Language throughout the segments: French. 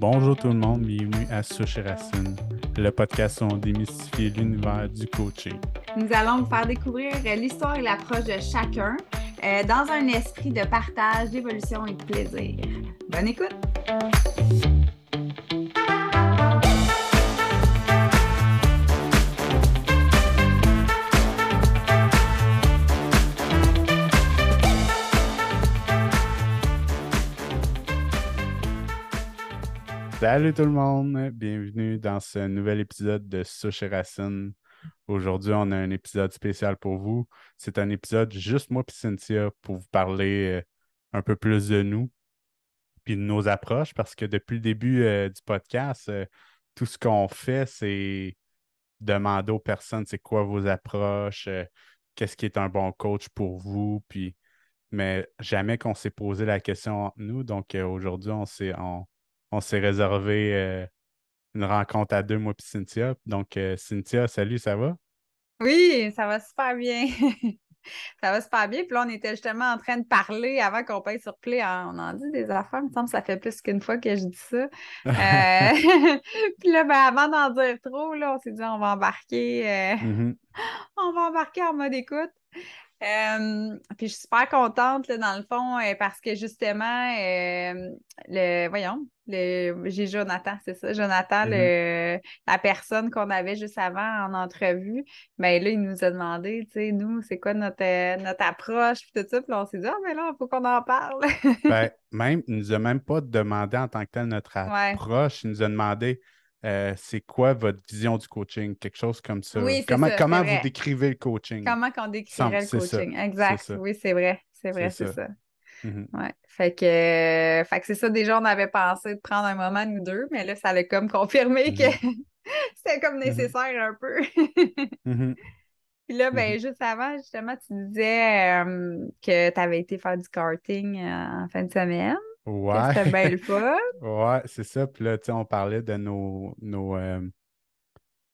Bonjour tout le monde, bienvenue à Souche Racine, le podcast où on démystifie l'univers du coaching. Nous allons vous faire découvrir l'histoire et l'approche de chacun euh, dans un esprit de partage, d'évolution et de plaisir. Bonne écoute! Salut tout le monde, bienvenue dans ce nouvel épisode de Souche et Racine. Aujourd'hui, on a un épisode spécial pour vous. C'est un épisode juste moi et Cynthia pour vous parler euh, un peu plus de nous puis de nos approches parce que depuis le début euh, du podcast, euh, tout ce qu'on fait, c'est demander aux personnes c'est quoi vos approches, qu'est-ce qui est un bon coach pour vous, puis mais jamais qu'on s'est posé la question entre nous. Donc aujourd'hui, on s'est on s'est réservé euh, une rencontre à deux, moi et Cynthia. Donc, euh, Cynthia, salut, ça va? Oui, ça va super bien. ça va super bien. Puis là, on était justement en train de parler avant qu'on paye sur play. On en dit des affaires, il me semble que ça fait plus qu'une fois que je dis ça. Euh, puis là, ben, avant d'en dire trop, là, on s'est dit on va embarquer. Mm-hmm. On va embarquer en mode écoute. Euh, puis je suis super contente, là, dans le fond, euh, parce que justement, euh, le, voyons, le, j'ai Jonathan, c'est ça, Jonathan, mm-hmm. la personne qu'on avait juste avant en entrevue, ben là, il nous a demandé, tu sais, nous, c'est quoi notre, notre approche, puis tout ça, puis on s'est dit, ah, mais là, il faut qu'on en parle. ben, même, il nous a même pas demandé en tant que tel notre approche, il nous a demandé, euh, c'est quoi votre vision du coaching? Quelque chose comme ça. Oui, comment ça, comment vous décrivez le coaching? Comment qu'on décrirait le coaching? exact. Oui, c'est vrai. C'est vrai, c'est ça. Mm-hmm. Ouais. Fait que, fait que c'est ça, déjà, on avait pensé de prendre un moment, nous deux, mais là, ça l'a comme confirmé que Mm-hmm. c'était comme Mm-hmm. nécessaire un peu. Puis là, ben, juste avant, justement, tu disais euh, que tu avais été faire du karting euh, en fin de semaine. Ouais. C'était bien le fun. ouais, c'est ça. Puis là, tu sais, on parlait de nos, nos euh,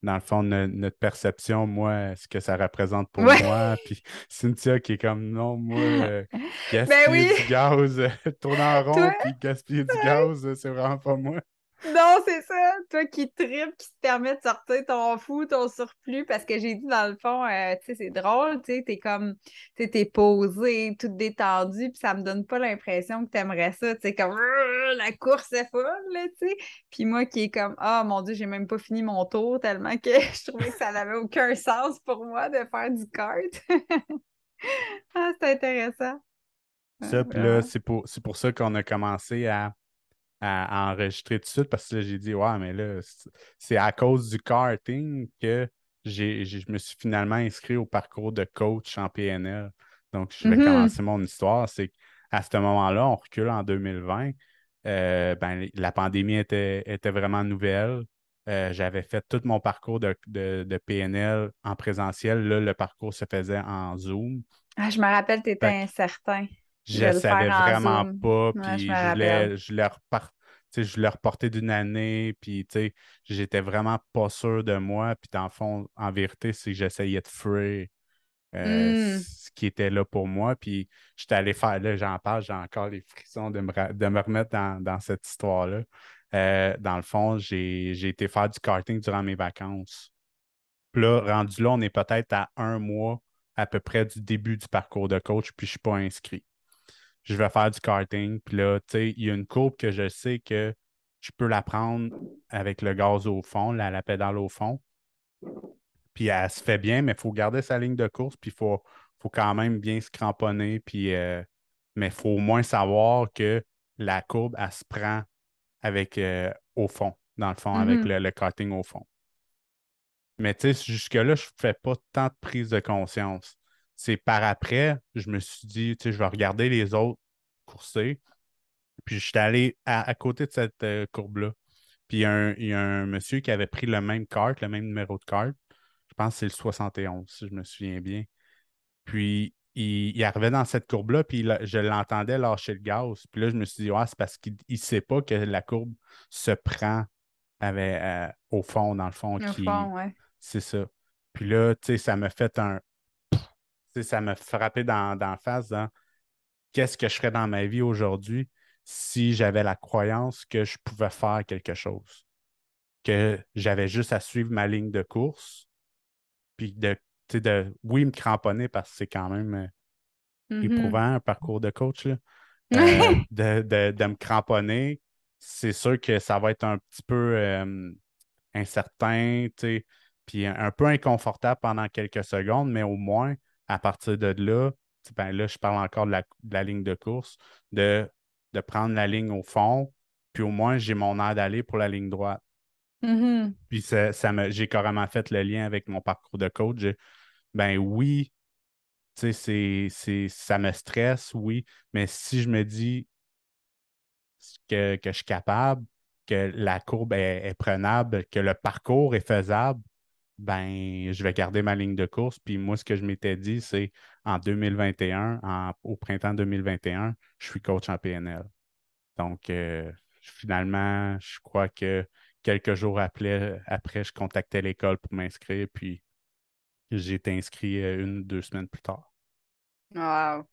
dans le fond, no- notre perception, moi, ce que ça représente pour Ouais. moi. Puis Cynthia qui est comme, non, moi, euh, gaspiller Ben oui. du gaz, euh, tourner en rond, Toi? puis gaspiller du gaz, euh, c'est vraiment pas moi. Non, c'est ça. Toi qui tripes, qui te permet de sortir ton fou, ton surplus, parce que j'ai dit dans le fond, euh, tu sais, c'est drôle, tu sais, t'es comme, tu sais, t'es posé, toute détendue, puis ça me donne pas l'impression que t'aimerais ça, tu sais, comme, la course est folle, là, tu sais. Puis moi qui est comme, ah, mon Dieu, j'ai même pas fini mon tour, tellement que je trouvais que ça n'avait aucun sens pour moi de faire du kart. ah, c'est intéressant. Ça, puis là, c'est pour, c'est pour ça qu'on a commencé à, à enregistrer tout de suite parce que là, j'ai dit, ouais, mais là, c'est- à cause du karting que j'ai, je me suis finalement inscrit au parcours de coach en PNL. Donc, je vais Mhm. commencer mon histoire. C'est qu'à ce moment-là, on recule en 2020. euh, ben, la pandémie était, était vraiment nouvelle. Euh, j'avais fait tout mon parcours de, de, de PNL en présentiel. Là, le parcours se faisait en Zoom. Ah, je me rappelle, t'étais Fait incertain. Je ne savais vraiment Zoom. pas, Ouais, puis je je, voulais, je voulais repart- tu sais, je voulais reporter d'une année, puis tu sais, j'étais vraiment pas sûr de moi, puis dans le fond, en vérité, c'est que j'essayais de free euh, Mm. ce qui était là pour moi, puis j'étais allé faire, là, j'en parle, j'ai encore les frissons de me, ra- de me remettre dans, dans cette histoire-là. Euh, dans le fond, j'ai j'ai été faire du karting durant mes vacances. Puis là, rendu là, on est peut-être à un mois à peu près du début du parcours de coach, puis je ne suis pas inscrit. Je vais faire du karting, puis là, tu sais, il y a une courbe que je sais que je peux la prendre avec le gaz au fond, la, la pédale au fond. Puis elle se fait bien, mais il faut garder sa ligne de course, puis il faut, faut quand même bien se cramponner, puis, euh, mais il faut au moins savoir que la courbe, elle se prend avec euh, au fond, dans le fond, avec Mhm. le, le karting au fond. Mais tu sais, jusque-là, je ne fais pas tant de prise de conscience. C'est par après, je me suis dit, tu sais, je vais regarder les autres courser. Puis je suis allé à, à côté de cette euh, courbe-là. Puis il y, a un, il y a un monsieur qui avait pris le même cart, le même numéro de carte. Je pense que c'est le 71, si je me souviens bien. Puis il, il arrivait dans cette courbe-là, puis il- je l'entendais lâcher le gaz. Puis là, je me suis dit, ouais, c'est parce qu'il ne sait pas que la courbe se prend avec, euh, au fond, dans le fond. Au qui- fond, ouais. C'est ça. Puis là, tu sais, ça m'a fait un. Ça m'a frappé dans, dans la face dans qu'est-ce que je ferais dans ma vie aujourd'hui si j'avais la croyance que je pouvais faire quelque chose, que j'avais juste à suivre ma ligne de course, puis de, de oui, me cramponner parce que c'est quand même euh, Mhm. éprouvant un parcours de coach, là. Euh, de, de- de me cramponner, c'est sûr que ça va être un petit peu euh, incertain, tu sais, puis un, un peu inconfortable pendant quelques secondes, mais au moins, à partir de là, ben là, je parle encore de la, de la ligne de course, de, de prendre la ligne au fond, puis au moins, j'ai mon air d'aller pour la ligne droite. Mhm. Puis ça, ça me, j'ai carrément fait le lien avec mon parcours de coach. Ben oui, c'est, ça me stresse, oui, mais si je me dis que, que je suis capable, que la courbe est, est prenable, que le parcours est faisable, ben, je vais garder ma ligne de course. Puis moi, ce que je m'étais dit, c'est en 2021, en- au printemps 2021, je suis coach en PNL. Donc, euh, finalement, je crois que quelques jours après, après je contactais l'école pour m'inscrire, puis j'ai été inscrit euh, une ou deux semaines plus tard. Wow.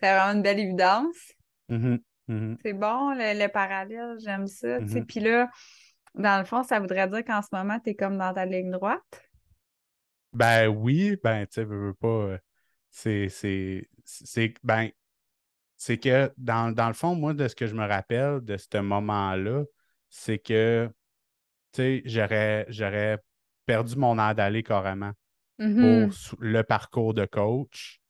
C'est vraiment une belle évidence. Mhm, mhm, C'est bon, le, le parallèle, j'aime ça. Mhm. Puis là, dans le fond, ça voudrait dire qu'en ce moment, tu es comme dans ta ligne droite? Ben oui, ben tu sais, veux, veux pas. euh, C'est, c'est, c'est, ben, c'est que dans, dans le fond, moi, de ce que je me rappelle de ce moment-là, c'est que, tu sais, j'aurais, j'aurais perdu mon air d'aller carrément pour sou- le parcours de coach.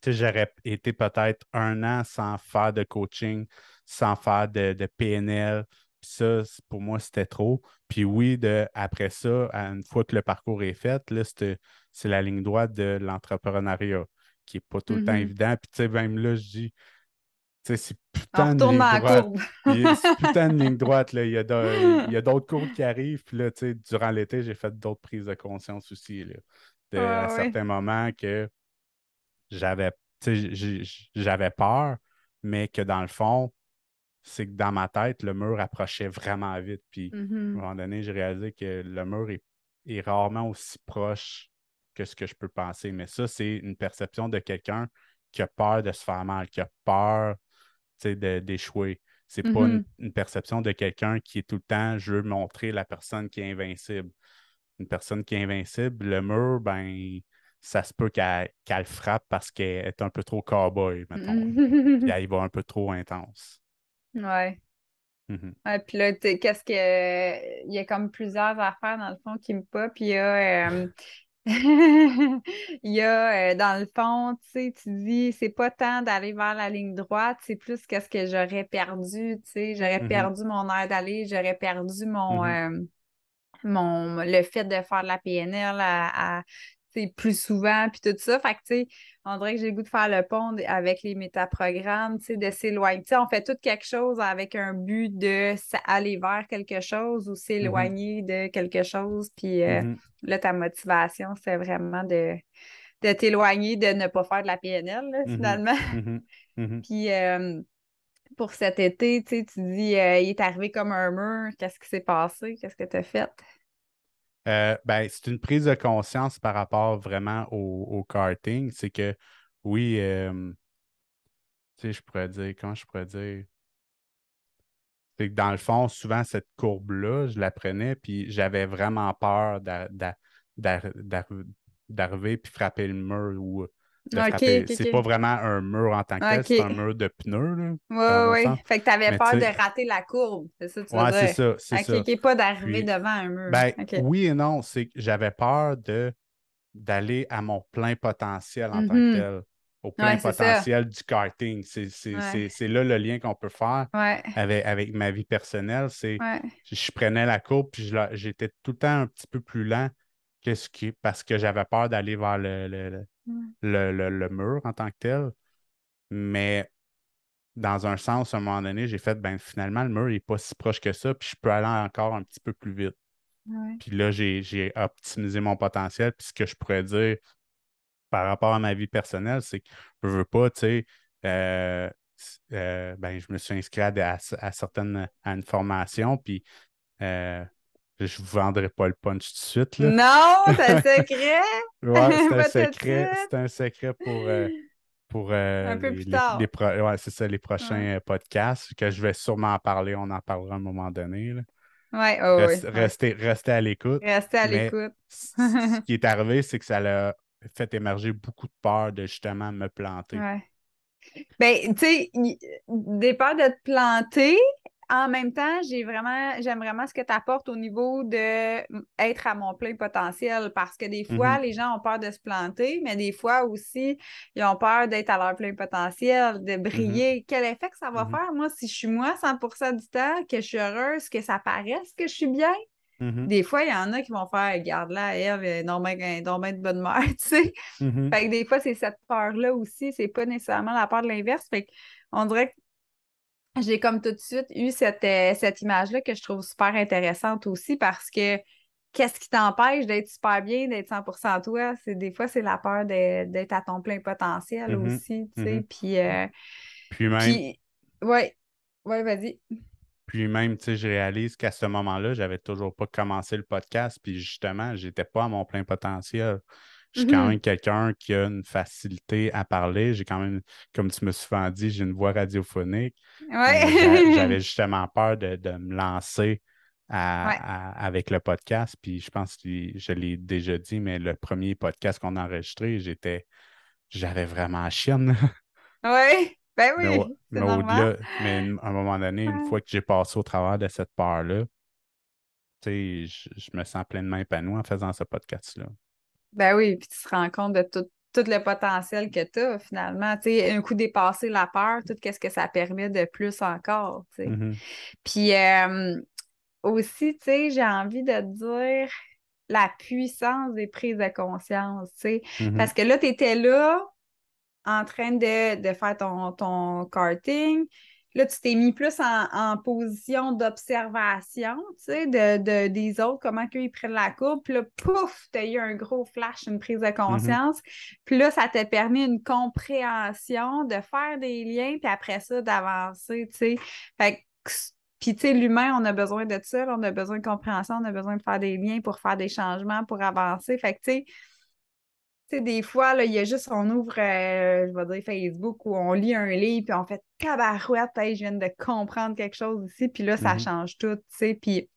Tu sais, j'aurais été peut-être un an sans faire de coaching, sans faire de, de PNL. Puis ça, pour moi, c'était trop. Puis oui, de, après ça, une fois que le parcours est fait, là, c'est la ligne droite de l'entrepreneuriat qui n'est pas tout le temps Mhm. évident. Puis tu sais, même là, je dis, tu sais, c'est putain de ligne droite. c'est putain de ligne droite, là. Il y a d'autres cours qui arrivent. Puis là, tu sais, durant l'été, j'ai fait d'autres prises de conscience aussi, là. De, Ouais, à ouais. certains moments que j'avais peur, mais que dans le fond, c'est que dans ma tête, le mur approchait vraiment vite. Puis à un moment donné, j'ai réalisé que le mur est, est rarement aussi proche que ce que je peux penser. Mais ça, c'est une perception de quelqu'un qui a peur de se faire mal, qui a peur d'échouer. C'est pas une, Mhm. une perception de quelqu'un qui est tout le temps, je veux montrer la personne qui est invincible. Une personne qui est invincible, le mur, ben, ça se peut qu'elle qu'elle frappe parce qu'elle est un peu trop cowboy, mettons. là. Puis elle y va un peu trop intense. Ouais. Mhm. Ouais, puis là, qu'est-ce que. Il y a comme plusieurs affaires dans le fond qui me pop. Puis il y a. euh, Il y a, euh, dans le fond, tu sais, tu dis, c'est pas tant d'aller vers la ligne droite, c'est plus qu'est-ce que j'aurais perdu, tu sais, j'aurais Mhm. perdu mon air d'aller, j'aurais perdu mon, Mhm. euh, mon, le fait de faire de la PNL à, plus souvent, puis tout ça. Fait que, tu sais, on dirait que j'ai le goût de faire le pont avec les métaprogrammes, tu sais, de s'éloigner. Tu sais, on fait tout quelque chose avec un but de aller vers quelque chose ou s'éloigner de quelque chose. Puis euh, Mhm. là, ta motivation, c'est vraiment de, de t'éloigner, de ne pas faire de la PNL, là, Mhm. finalement. Puis euh, pour cet été, tu sais, tu dis, euh, il est arrivé comme un mur. Qu'est-ce qui s'est passé? Qu'est-ce que tu as fait? Euh, ben, c'est une prise de conscience par rapport vraiment au, au karting. C'est que oui, euh, tu sais, je pourrais dire, comment je pourrais dire? C'est que dans le fond, souvent, cette courbe-là, je la prenais, puis j'avais vraiment peur d'a- d'a- d'ar- d'ar- d'arriver puis frapper le mur ou de Ok, frapper. ok, C'est pas vraiment un mur en tant que tel, c'est un mur de pneus, là, ouais. sens. Fait que t'avais Mais peur tu de rater la courbe, c'est ça tu ouais, c'est ça, c'est ça. pas d'arriver Puis, devant un mur. ben, oui et non, c'est que j'avais peur de d'aller à mon plein potentiel en tant que Mhm. tel, au plein Ouais, c'est ça. potentiel du karting. C'est c'est- Ouais. c'est- c'est là le lien qu'on peut faire Ouais, avec, avec ma vie personnelle. C'est je, je prenais la courbe puis j'étais tout le temps un petit peu plus lent que ce qui, parce que j'avais peur d'aller vers le, le, le, le- mur en tant que tel. Mais dans un sens, à un moment donné, j'ai fait ben finalement, le mur n'est pas si proche que ça, puis je peux aller encore un petit peu plus vite. Ouais. Puis là, j'ai optimisé mon potentiel. Puis ce que je pourrais dire par rapport à ma vie personnelle, c'est que je veux pas, tu sais, euh, euh, ben, je me suis inscrit à, à certaines à une formation, puis euh, je vous vendrai pas le punch tout de suite, là. Non, c'est un secret! Ouais, c'est un secret, suite! c'est un secret pour, euh, pour euh, Un peu les, plus les- tard. les pro- ouais, c'est ça, les prochains Ouais. euh, podcasts, que je vais sûrement en parler, on en parlera à un moment donné. là. Ouais, oh, restez, restez à l'écoute. Restez à l'écoute. ce qui est arrivé, c'est que ça l'a fait émerger beaucoup de peur de justement me planter. Ouais. Ben, tu sais, des peurs de te planter. En même temps, j'ai vraiment, j'aime vraiment ce que tu apportes au niveau de m- être à mon plein potentiel parce que des fois, Mhm. les gens ont peur de se planter, mais des fois aussi, ils ont peur d'être à leur plein potentiel, de briller. Quel effet que ça va Mhm. faire, moi, si je suis moi 100% du temps, que je suis heureuse, que ça paraisse que je suis bien? Mhm. Des fois, il y en a qui vont faire, regarde là, elle est donc bien de bonne mère, tu sais. Mhm. Fait que des fois, c'est cette peur-là aussi, c'est pas nécessairement la peur de l'inverse. Fait qu'on dirait que j'ai comme tout de suite eu cette, euh, cette image-là que je trouve super intéressante aussi parce que qu'est-ce qui t'empêche d'être super bien, d'être 100% toi? C'est des fois, c'est la peur de- d'être à ton plein potentiel Mhm. aussi, tu sais. Mhm. Puis, euh, Puis même, puis, ouais, ouais, vas-y. Puis même, tu sais, je réalise qu'à ce moment-là, j'avais toujours pas commencé le podcast, puis justement, j'étais pas à mon plein potentiel. Je suis quand Mhm. même quelqu'un qui a une facilité à parler. J'ai quand même, comme tu me souvent dit, j'ai une voix radiophonique. J'a- j'avais justement peur de, de me lancer à- Ouais. à- avec le podcast. Puis je pense que je l'ai déjà dit, mais le premier podcast qu'on a enregistré, j'étais, j'avais vraiment chienne. Ben Mais, au- oui, mais au-delà, mais à un moment donné, une Ouais. fois que j'ai passé au travers de cette peur-là, tu sais, je, je me sens pleinement épanoui en faisant ce podcast-là. Ben oui, puis tu te rends compte de tout, tout le potentiel que tu as finalement. Un coup dépassé la peur, tout ce que ça permet de plus encore. Mhm. Puis euh, aussi, j'ai envie de te dire la puissance des prises de conscience. Mhm. Parce que là, tu étais là en train de, de faire ton, ton karting. Là, tu t'es mis plus en, en position d'observation, tu sais, de, de- des autres, comment qu'eux, ils prennent la courbe. Puis là, pouf, tu as eu un gros flash, une prise de conscience. Puis là, ça t'a permis une compréhension, de faire des liens, puis après ça, d'avancer, tu sais. Fait que puis, tu sais, l'humain, on a besoin de ça, on a besoin de compréhension, on a besoin de faire des liens pour faire des changements, pour avancer. Fait que, tu sais, sais, des fois, là, il y a juste, on ouvre, euh, je vais dire Facebook, où on lit un livre, puis on fait tabarouette, hey, je viens de comprendre quelque chose ici, puis là, ça Mhm. change tout, tu sais. Puis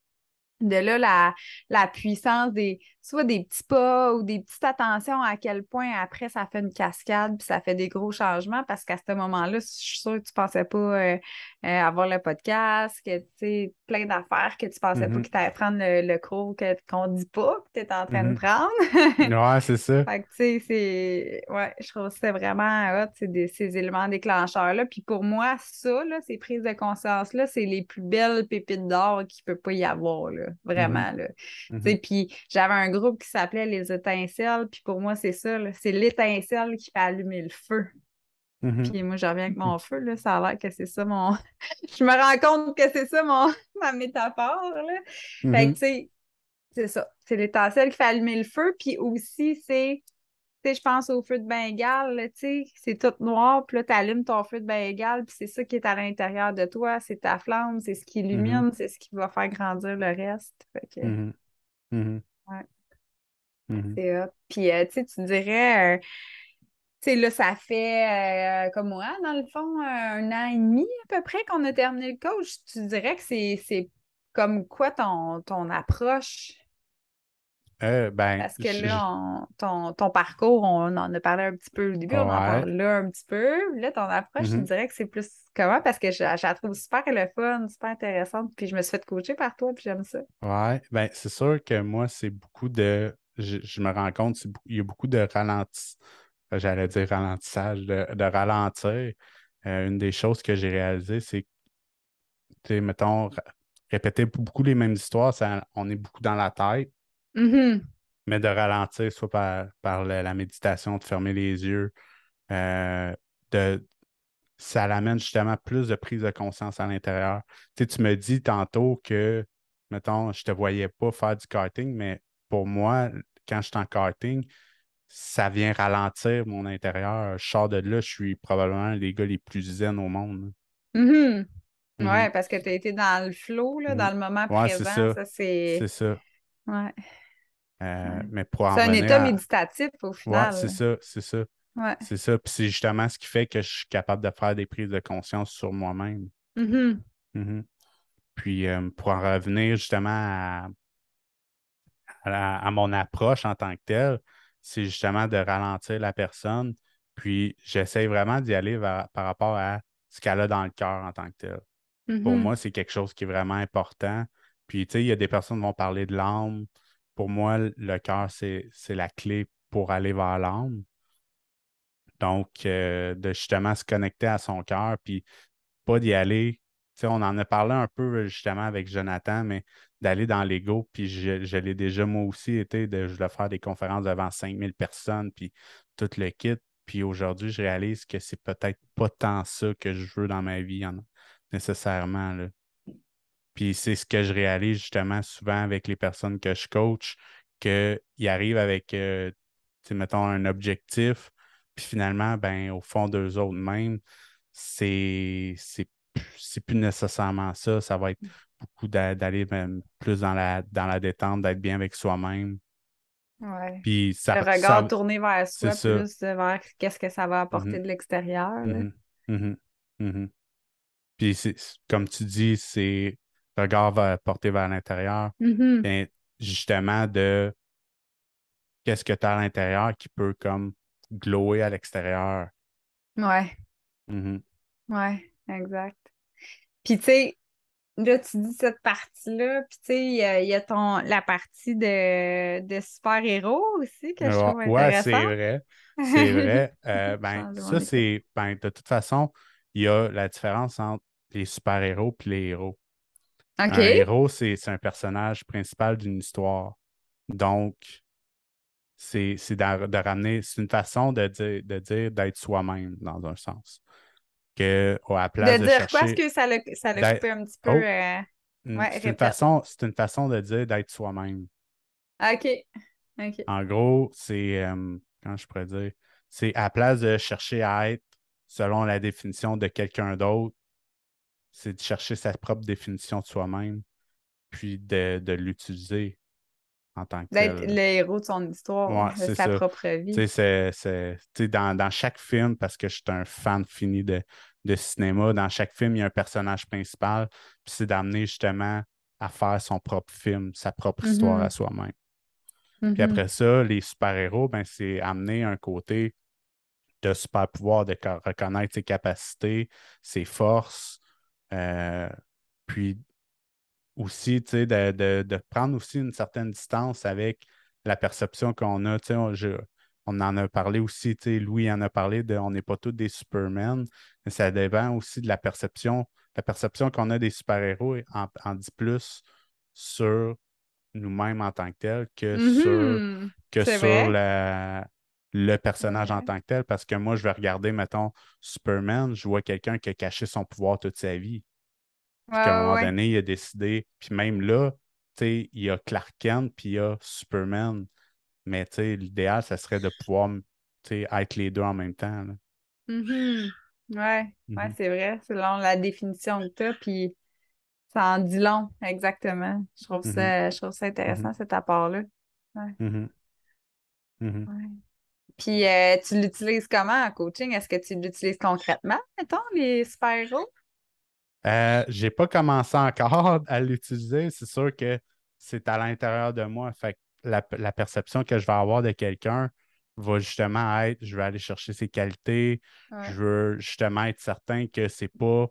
de là, la, la puissance des, soit des petits pas ou des petites attentions à quel point après ça fait une cascade puis ça fait des gros changements parce qu'à ce moment-là, je suis sûre que tu pensais pas euh, euh, avoir le podcast, que tu sais, plein d'affaires que tu pensais pas Mhm. que tu allais prendre le, le cours qu'on dit pas que tu es en train de Mhm. prendre. Ouais, c'est ça. Fait que, tu sais, c'est. Ouais, je trouve que c'est vraiment hot, c'est des- ces éléments déclencheurs-là. Puis pour moi, ça, là, ces prises de conscience-là, c'est les plus belles pépites d'or qu'il peut pas y avoir, là. Vraiment, là. Sais, puis j'avais un groupe qui s'appelait Les Étincelles, puis pour moi, c'est ça. C'est l'étincelle qui fait allumer le feu. Mhm. Puis moi, je reviens avec mon feu, là. Ça a l'air que c'est ça mon. je me rends compte que c'est ça mon... ma métaphore, là. Fait que, tu sais, c'est ça. C'est l'étincelle qui fait allumer le feu. Puis aussi, c'est, je pense au feu de Bengale, là, tu sais, c'est tout noir. Puis là, tu allumes ton feu de Bengale. Puis c'est ça qui est à l'intérieur de toi. C'est ta flamme, c'est ce qui illumine, c'est ce qui va faire grandir le reste. Que Mhm. Mhm. Ouais. C'est hot. Puis, euh, tu tu dirais, euh, tu sais, là, ça fait, euh, comme moi, dans le fond, un an et demi à peu près qu'on a terminé le coach. Tu dirais que c'est, c'est comme quoi ton, ton approche? Euh, ben, Parce que je- là, on- ton, ton parcours, on en a parlé un petit peu au début, on en parle là un petit peu. Là, ton approche, je Mhm. dirais que c'est plus comment? Parce que je, je la trouve super le fun, super intéressante. Puis je me suis fait coacher par toi, puis j'aime ça. Ouais, ben c'est sûr que moi, c'est beaucoup de. Je, je me rends compte, il y a beaucoup de ralenti. J'allais dire ralentissage, de, de ralentir. Euh, une des choses que j'ai réalisées, c'est que, mettons, répéter beaucoup les mêmes histoires, ça, on est beaucoup dans la tête, Mhm. mais de ralentir, soit par, par la, la méditation, de fermer les yeux, euh, de, ça l'amène justement plus de prise de conscience à l'intérieur. Tu sais, tu me dis tantôt que, mettons, je te voyais pas faire du karting, mais pour moi, quand je suis en karting, ça vient ralentir mon intérieur. Je sors de là, je suis probablement un des gars les plus zen au monde. Mhm. Mhm. Ouais, parce que tu as été dans le flow, là, dans le moment Ouais, présent. ça. C'est ça. Ouais. Euh, Ouais. Mais pour en C'est un état à- méditatif au Ouais, final. c'est ça, c'est ça. Ouais. C'est ça. Puis c'est justement ce qui fait que je suis capable de faire des prises de conscience sur moi-même. Mhm. Mhm. Puis euh, pour en revenir justement à, à mon approche en tant que telle, c'est justement de ralentir la personne. Puis j'essaie vraiment d'y aller vers- par rapport à ce qu'elle a dans le cœur en tant que telle. Pour Mhm. moi, c'est quelque chose qui est vraiment important. Puis, tu sais, il y a des personnes qui vont parler de l'âme. Pour moi, le cœur, c'est, la clé pour aller vers l'âme. Donc, euh, de justement se connecter à son cœur, puis pas d'y aller. On en a parlé un peu justement avec Jonathan, mais d'aller dans l'ego, puis je, l'ai déjà moi aussi été, de, je voulais faire des conférences devant 5000 personnes, puis tout le kit. Puis aujourd'hui, je réalise que c'est peut-être pas tant ça que je veux dans ma vie, en- nécessairement. Puis c'est ce que je réalise justement souvent avec les personnes que je coach, qu'ils arrivent avec, euh, mettons, un objectif, puis finalement, ben, au fond d'eux autres mêmes, c'est c'est c'est plus nécessairement ça. Ça va être beaucoup d'a- d'aller même plus dans la, dans la détente, d'être bien avec soi-même. Ouais. Puis Le ça, regard ça- tourné vers soi, ça. plus vers qu'est-ce que ça va apporter Mhm. de l'extérieur. là. Mhm, mhm, mhm. Puis c'est comme tu dis, c'est le regard va porté vers l'intérieur. Ben, justement, de qu'est-ce que tu as à l'intérieur qui peut comme glower à l'extérieur. Ouais, Mhm. ouais, exact. Puis tu sais, là, tu dis cette partie-là, puis tu sais, il y a, il y a ton, la partie de, de super-héros aussi que je trouve Ouais, ouais, c'est vrai. C'est vrai. Euh, ben, ça, c'est. Ben, de toute façon, il y a la différence entre les super-héros et les héros. OK. Un héros, c'est un personnage principal d'une histoire. Donc, c'est c'est de, de ramener. C'est une façon de dire de dire d'être soi-même, dans un sens. Que, à la place De de dire quoi? Est-ce chercher. que ça l'a d'être- coupé un petit peu? Oh. euh, Ouais, c'est une façon, c'est une façon de dire d'être soi-même. OK. OK. En gros, c'est, euh, comment je pourrais dire, c'est à la place de chercher à être selon la définition de quelqu'un d'autre, c'est de chercher sa propre définition de soi-même, puis de, de l'utiliser en tant que D'être le héros de son histoire, Ouais, de c'est sa ça. propre vie. c'est, dans, dans chaque film, parce que je suis un fan fini de, de cinéma, dans chaque film, il y a un personnage principal, puis c'est d'amener justement à faire son propre film, sa propre histoire Mhm. à soi-même. Puis après ça, les super-héros, ben, c'est amener un côté de super pouvoir, de co- reconnaître ses capacités, ses forces, euh, puis aussi, tu sais, de, de- de prendre aussi une certaine distance avec la perception qu'on a. Tu sais, on, je- on en a parlé aussi, tu sais, Louis en a parlé de on n'est pas tous des Superman, mais ça dépend aussi de la perception. La perception qu'on a des super-héros en, en dit plus sur nous-mêmes en tant que tels que sur Mhm. que sur la- le personnage en tant que tel, parce que moi, je vais regarder, mettons, Superman, je vois quelqu'un qui a caché son pouvoir toute sa vie. Puis Ouais, qu'à un moment ouais. donné, il a décidé, puis même là, tu sais, il y a Clark Kent, puis il y a Superman. Mais tu sais, l'idéal, ça serait de pouvoir, tu sais, être les deux en même temps. là. Mhm. Ouais, ouais, Mhm. c'est vrai. Selon la définition que tu as, puis ça en dit long, exactement. Je trouve ça, je trouve ça intéressant, cet apport-là. Ouais. Puis euh, tu l'utilises comment en coaching? Est-ce que tu l'utilises concrètement, mettons, les super-héros? Euh, j'ai pas commencé encore à l'utiliser. C'est sûr que c'est à l'intérieur de moi. Fait que la, la perception que je vais avoir de quelqu'un va justement être, je vais aller chercher ses qualités. Ouais. Je veux justement être certain que c'est pas,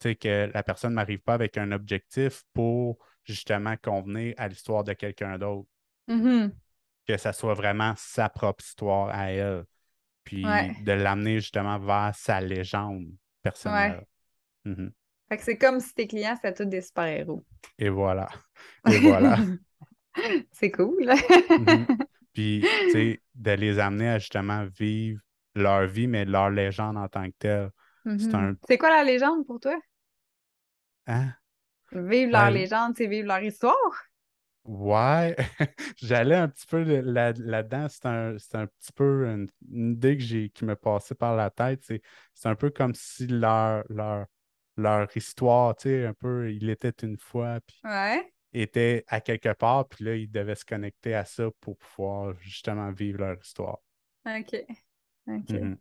tu sais, que la personne ne m'arrive pas avec un objectif pour justement convenir à l'histoire de quelqu'un d'autre. Mhm. Que ça soit vraiment sa propre histoire à elle. Puis Ouais. de l'amener justement vers sa légende personnelle. Mhm. Fait que c'est comme si tes clients, c'était tous des super-héros. Et voilà. Et voilà. C'est cool. Mhm. Puis, tu sais, de les amener à justement vivre leur vie, mais leur légende en tant que telle. C'est un. Mhm. C'est quoi la légende pour toi? Hein? Vivre leur La- légende, c'est vivre leur histoire? Ouais, j'allais un petit peu là- là-dedans. C'est un, c'est un petit peu une, une idée que j'ai qui me passait par la tête. C'est, c'est un peu comme si leur, leur, leur histoire, tu sais, un peu, il était une fois, puis Ouais. était à quelque part, puis là, ils devaient se connecter à ça pour pouvoir justement vivre leur histoire. OK. OK. Mhm.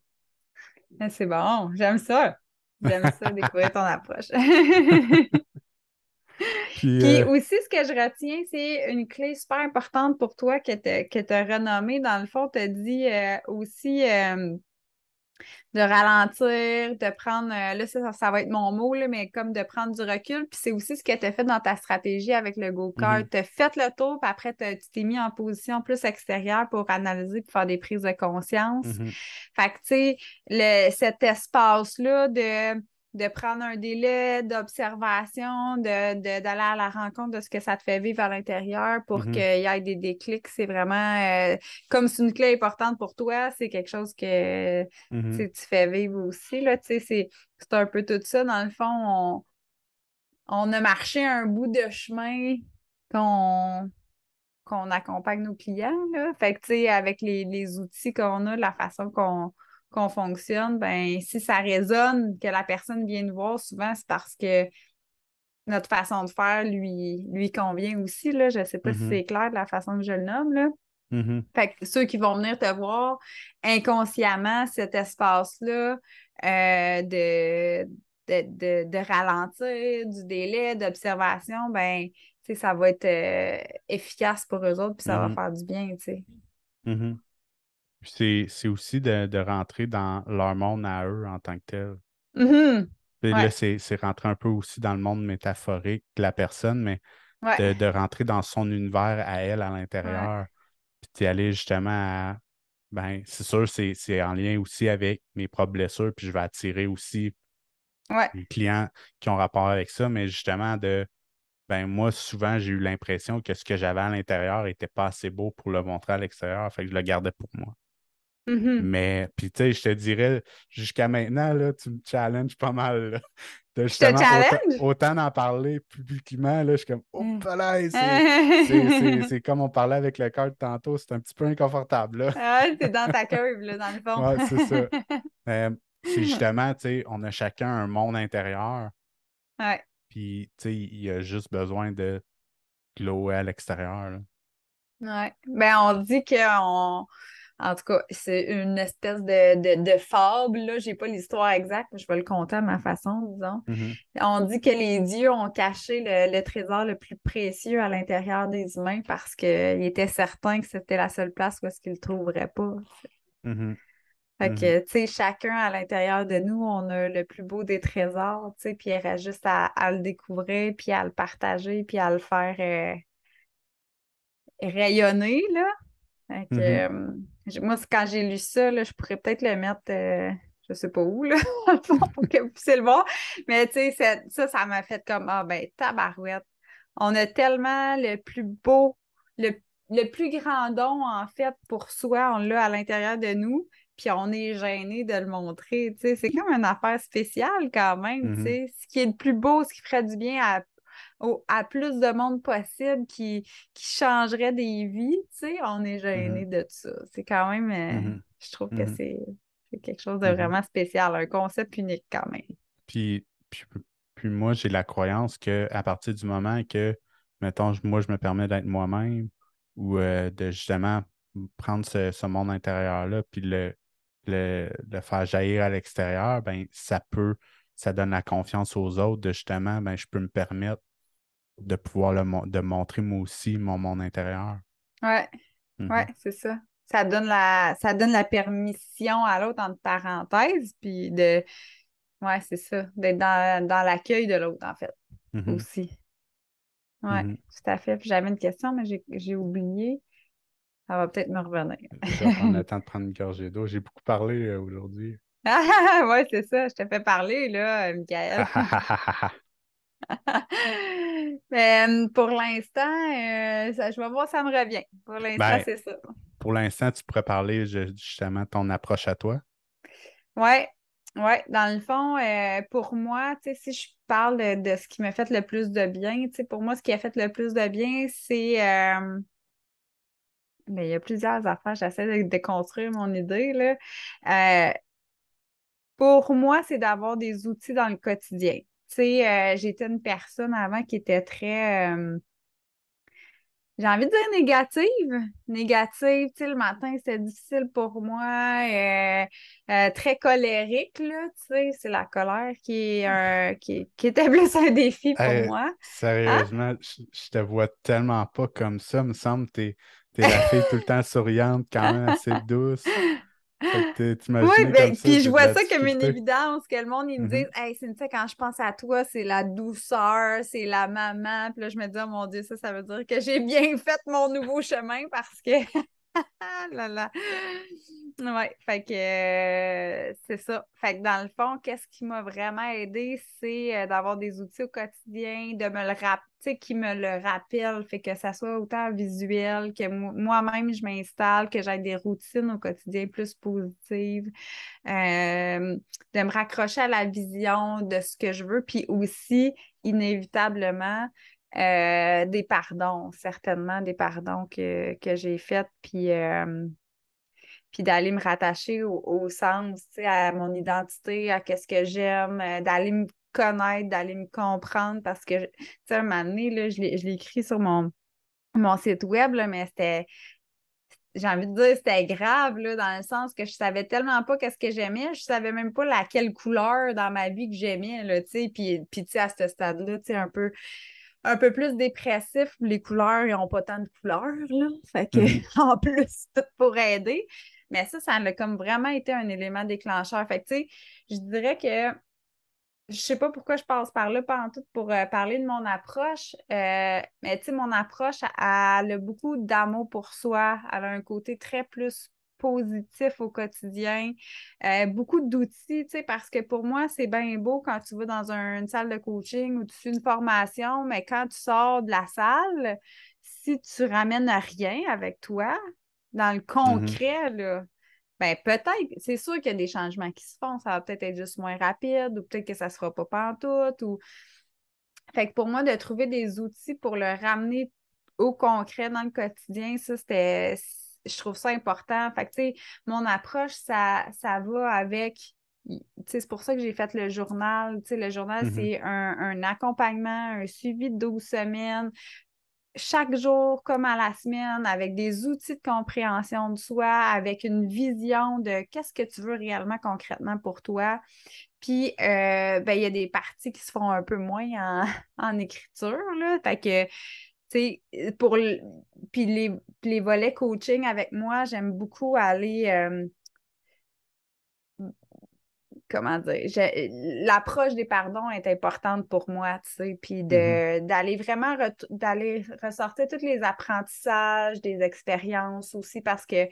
Ah, C'est bon, j'aime ça. J'aime ça, découvrir ton approche. Puis, Puis euh, aussi, ce que je retiens, c'est une clé super importante pour toi que tu as renommée. Dans le fond, tu as dit euh, aussi euh, de ralentir, de prendre, là, ça, ça va être mon mot, là, mais comme de prendre du recul. Puis c'est aussi ce que tu as fait dans ta stratégie avec le go-kart. Mhm. Tu as fait le tour, puis après, tu t'es mis en position plus extérieure pour analyser, pour faire des prises de conscience. mhm, Fait que, tu sais, cet espace-là de, de prendre un délai d'observation, de, de- d'aller à la rencontre de ce que ça te fait vivre à l'intérieur pour Mhm. qu'il y ait des déclics, c'est vraiment euh, comme c'est une clé importante pour toi, c'est quelque chose que tu mhm, tu fais vivre aussi. C'est, un peu tout ça. Dans le fond, on, on a marché un bout de chemin qu'on qu'on accompagne nos clients. Là. Fait que, tu sais, avec les, les outils qu'on a, la façon qu'on qu'on fonctionne, ben si ça résonne, que la personne vient nous voir, souvent, c'est parce que notre façon de faire lui, lui convient aussi. Là. Je ne sais pas si Mhm. c'est clair de la façon que je le nomme. Là. mhm, Fait que ceux qui vont venir te voir inconsciemment, cet espace-là euh, de, de, de- de ralentir, du délai, d'observation, ben, ça va être euh, efficace pour eux autres, puis ça va faire du bien, tu sais. mhm. Puis C'est, c'est aussi de, de rentrer dans leur monde à eux en tant que tel. Mhm. Ouais. Là, c'est, c'est rentrer un peu aussi dans le monde métaphorique de la personne, mais Ouais. de, de rentrer dans son univers à elle, à l'intérieur. Puis d'y aller justement à. Ben, c'est sûr, c'est, c'est en lien aussi avec mes propres blessures, puis je vais attirer aussi Ouais. les clients qui ont rapport avec ça, mais justement de. Ben, moi, souvent, j'ai eu l'impression que ce que j'avais à l'intérieur n'était pas assez beau pour le montrer à l'extérieur, fait que je le gardais pour moi. Mhm. Mais, puis, tu sais, je te dirais, jusqu'à maintenant, là, tu me challenges pas mal. là. De te justement, autant, autant d'en parler publiquement, là, je suis comme, oh, c'est, c'est, c'est, c'est comme on parlait avec le cœur tantôt, c'est un petit peu inconfortable, là. Ah, t'es dans ta curve, là, dans le fond. Ouais, c'est ça. Euh, c'est justement, tu sais, on a chacun un monde intérieur, Ouais. puis, tu sais, il y a juste besoin de glower à l'extérieur. Ouais. Ben, on dit qu'on. En tout cas, c'est une espèce de, de, de fable, là. J'ai pas l'histoire exacte, mais je vais le compter à ma façon, disons. Mhm, On dit que les dieux ont caché le, le trésor le plus précieux à l'intérieur des humains parce qu'ils étaient certains que c'était la seule place où est-ce qu'ils le trouveraient pas. mhm, Fait mhm, que, tu sais, chacun à l'intérieur de nous, on a le plus beau des trésors, tu sais, puis il reste juste à, à le découvrir, puis à le partager, puis à le faire euh, rayonner, là. Fait que, mhm, euh, moi, quand j'ai lu ça, là, je pourrais peut-être le mettre, euh, je sais pas où, là, pour que vous puissiez le voir. Mais tu sais, ça, ça m'a fait comme, ah ben, tabarouette. On a tellement le plus beau, le, le plus grand don, en fait, pour soi, on l'a à l'intérieur de nous, puis on est gêné de le montrer, tu sais. C'est comme une affaire spéciale quand même, tu mhm, sais. Ce qui est le plus beau, ce qui ferait du bien à, au- à plus de monde possible, qui, qui changerait des vies, tu sais, on est gêné de ça. C'est quand même, euh, mhm, je trouve que mhm, c'est c'est quelque chose de vraiment spécial, un concept unique quand même. Puis, puis, puis moi, j'ai la croyance que à partir du moment que, mettons, moi, je me permets d'être moi-même ou euh, de justement prendre ce, ce monde intérieur-là, puis le, le, le faire jaillir à l'extérieur, ben ça peut, ça donne la confiance aux autres de justement, ben je peux me permettre de pouvoir le mon- de montrer moi aussi mon monde intérieur. Ouais, Mhm. ouais, c'est ça. Ça donne la, ça donne la permission à l'autre entre parenthèses, puis de, ouais, c'est ça, d'être dans, dans l'accueil de l'autre, en fait, Mhm. aussi. Ouais, Mhm. tout à fait. J'avais une question, mais j'ai oublié. Ça va peut-être me revenir. Prendre le temps de prendre une gorgée d'eau. J'ai beaucoup parlé euh, aujourd'hui. Ah, ouais, c'est ça. Je te fais parler, là, euh, Michael. Mais euh, pour l'instant, euh, ça- je vais voir, ça me revient. Pour l'instant, Ben, c'est ça. Pour l'instant, tu pourrais parler ju- justement de ton approche à toi. Ouais, ouais. Dans le fond, euh, pour moi, tu sais, si je parle de, ce qui m'a fait le plus de bien, tu sais, pour moi, ce qui a fait le plus de bien, c'est. euh, ben, il y a plusieurs affaires. J'essaie de, de construire mon idée, là. Pour moi, c'est d'avoir des outils dans le quotidien. Tu sais, euh, j'étais une personne avant qui était très. euh, j'ai envie de dire négative. Négative, tu sais, le matin, c'était difficile pour moi. Euh, euh, très colérique, là, tu sais, c'est la colère qui, est qui, qui était plus un défi pour moi. Hein? Sérieusement, je, te vois tellement pas comme ça. me semble que t'es es la fille tout le temps souriante, quand même assez douce. Oui, ben, puis je vois ça comme une évidence, que le monde, ils me mm-hmm. disent Hey, Cynthia, quand je pense à toi, c'est la douceur, c'est la maman. Puis là, je me dis Oh mon Dieu, ça, ça veut dire que j'ai bien fait mon nouveau chemin parce que. Là, là. Ouais, fait que euh, c'est ça. Fait que dans le fond, qu'est-ce qui m'a vraiment aidé, c'est euh, d'avoir des outils au quotidien, de me le rappeler, qui me le rappellent, fait que ça soit autant visuel que moi-même, je m'installe, que j'ai des routines au quotidien plus positives, euh, de me raccrocher à la vision de ce que je veux, puis aussi, inévitablement, des pardons, certainement des pardons que, que j'ai faits, puis puis d'aller me rattacher au, sens, à mon identité, à qu'est-ce que j'aime, euh, d'aller me connaître, d'aller me comprendre, parce que, tu sais, un moment donné, là, je l'ai écrit sur mon, mon site web, mais c'était, j'ai envie de dire, c'était grave, là, dans le sens que je savais tellement pas qu'est-ce que j'aimais, je savais même pas laquelle couleur dans ma vie que j'aimais, là, tu sais, puis, puis tu sais, à ce stade-là, tu sais, un peu un peu plus dépressif, les couleurs, ils n'ont pas tant de couleurs, là. Fait que, mm-hmm. en plus, tout pour aider. Mais ça, ça a comme vraiment été un élément déclencheur. Fait que, tu sais, je dirais que je sais pas pourquoi je passe par là, pas en tout, pour euh, parler de mon approche. Euh, mais tu sais, mon approche, elle, a beaucoup d'amour pour soi. Elle a un côté très plus positif au quotidien, euh, beaucoup d'outils, tu sais, parce que pour moi, c'est bien beau quand tu vas dans une salle de coaching ou tu fais une formation, mais quand tu sors de la salle, si tu ramènes rien avec toi, dans le mm-hmm. concret, là, ben peut-être, c'est sûr qu'il y a des changements qui se font. Ça va peut-être être juste moins rapide ou peut-être que ça ne sera pas pantoute. Ou... Fait que pour moi, de trouver des outils pour le ramener au concret dans le quotidien, ça, c'était. Je trouve ça important. Fait que, tu sais, mon approche, ça, ça va avec c'est pour ça que j'ai fait le journal. le journal, mm-hmm. c'est un, un, accompagnement, un suivi de 12 semaines, chaque jour comme à la semaine avec des outils de compréhension de soi, avec une vision de qu'est-ce que tu veux réellement concrètement pour toi. Puis, euh, ben, il y a des parties qui se font un peu moins en, écriture, là. Fait que, sais, pour... Puis les, les, volets coaching avec moi, j'aime beaucoup aller... Euh, comment dire, l'approche des pardons est importante pour moi, tu sais, puis mm-hmm. d'aller vraiment d'aller ressortir tous les apprentissages, des expériences aussi, parce que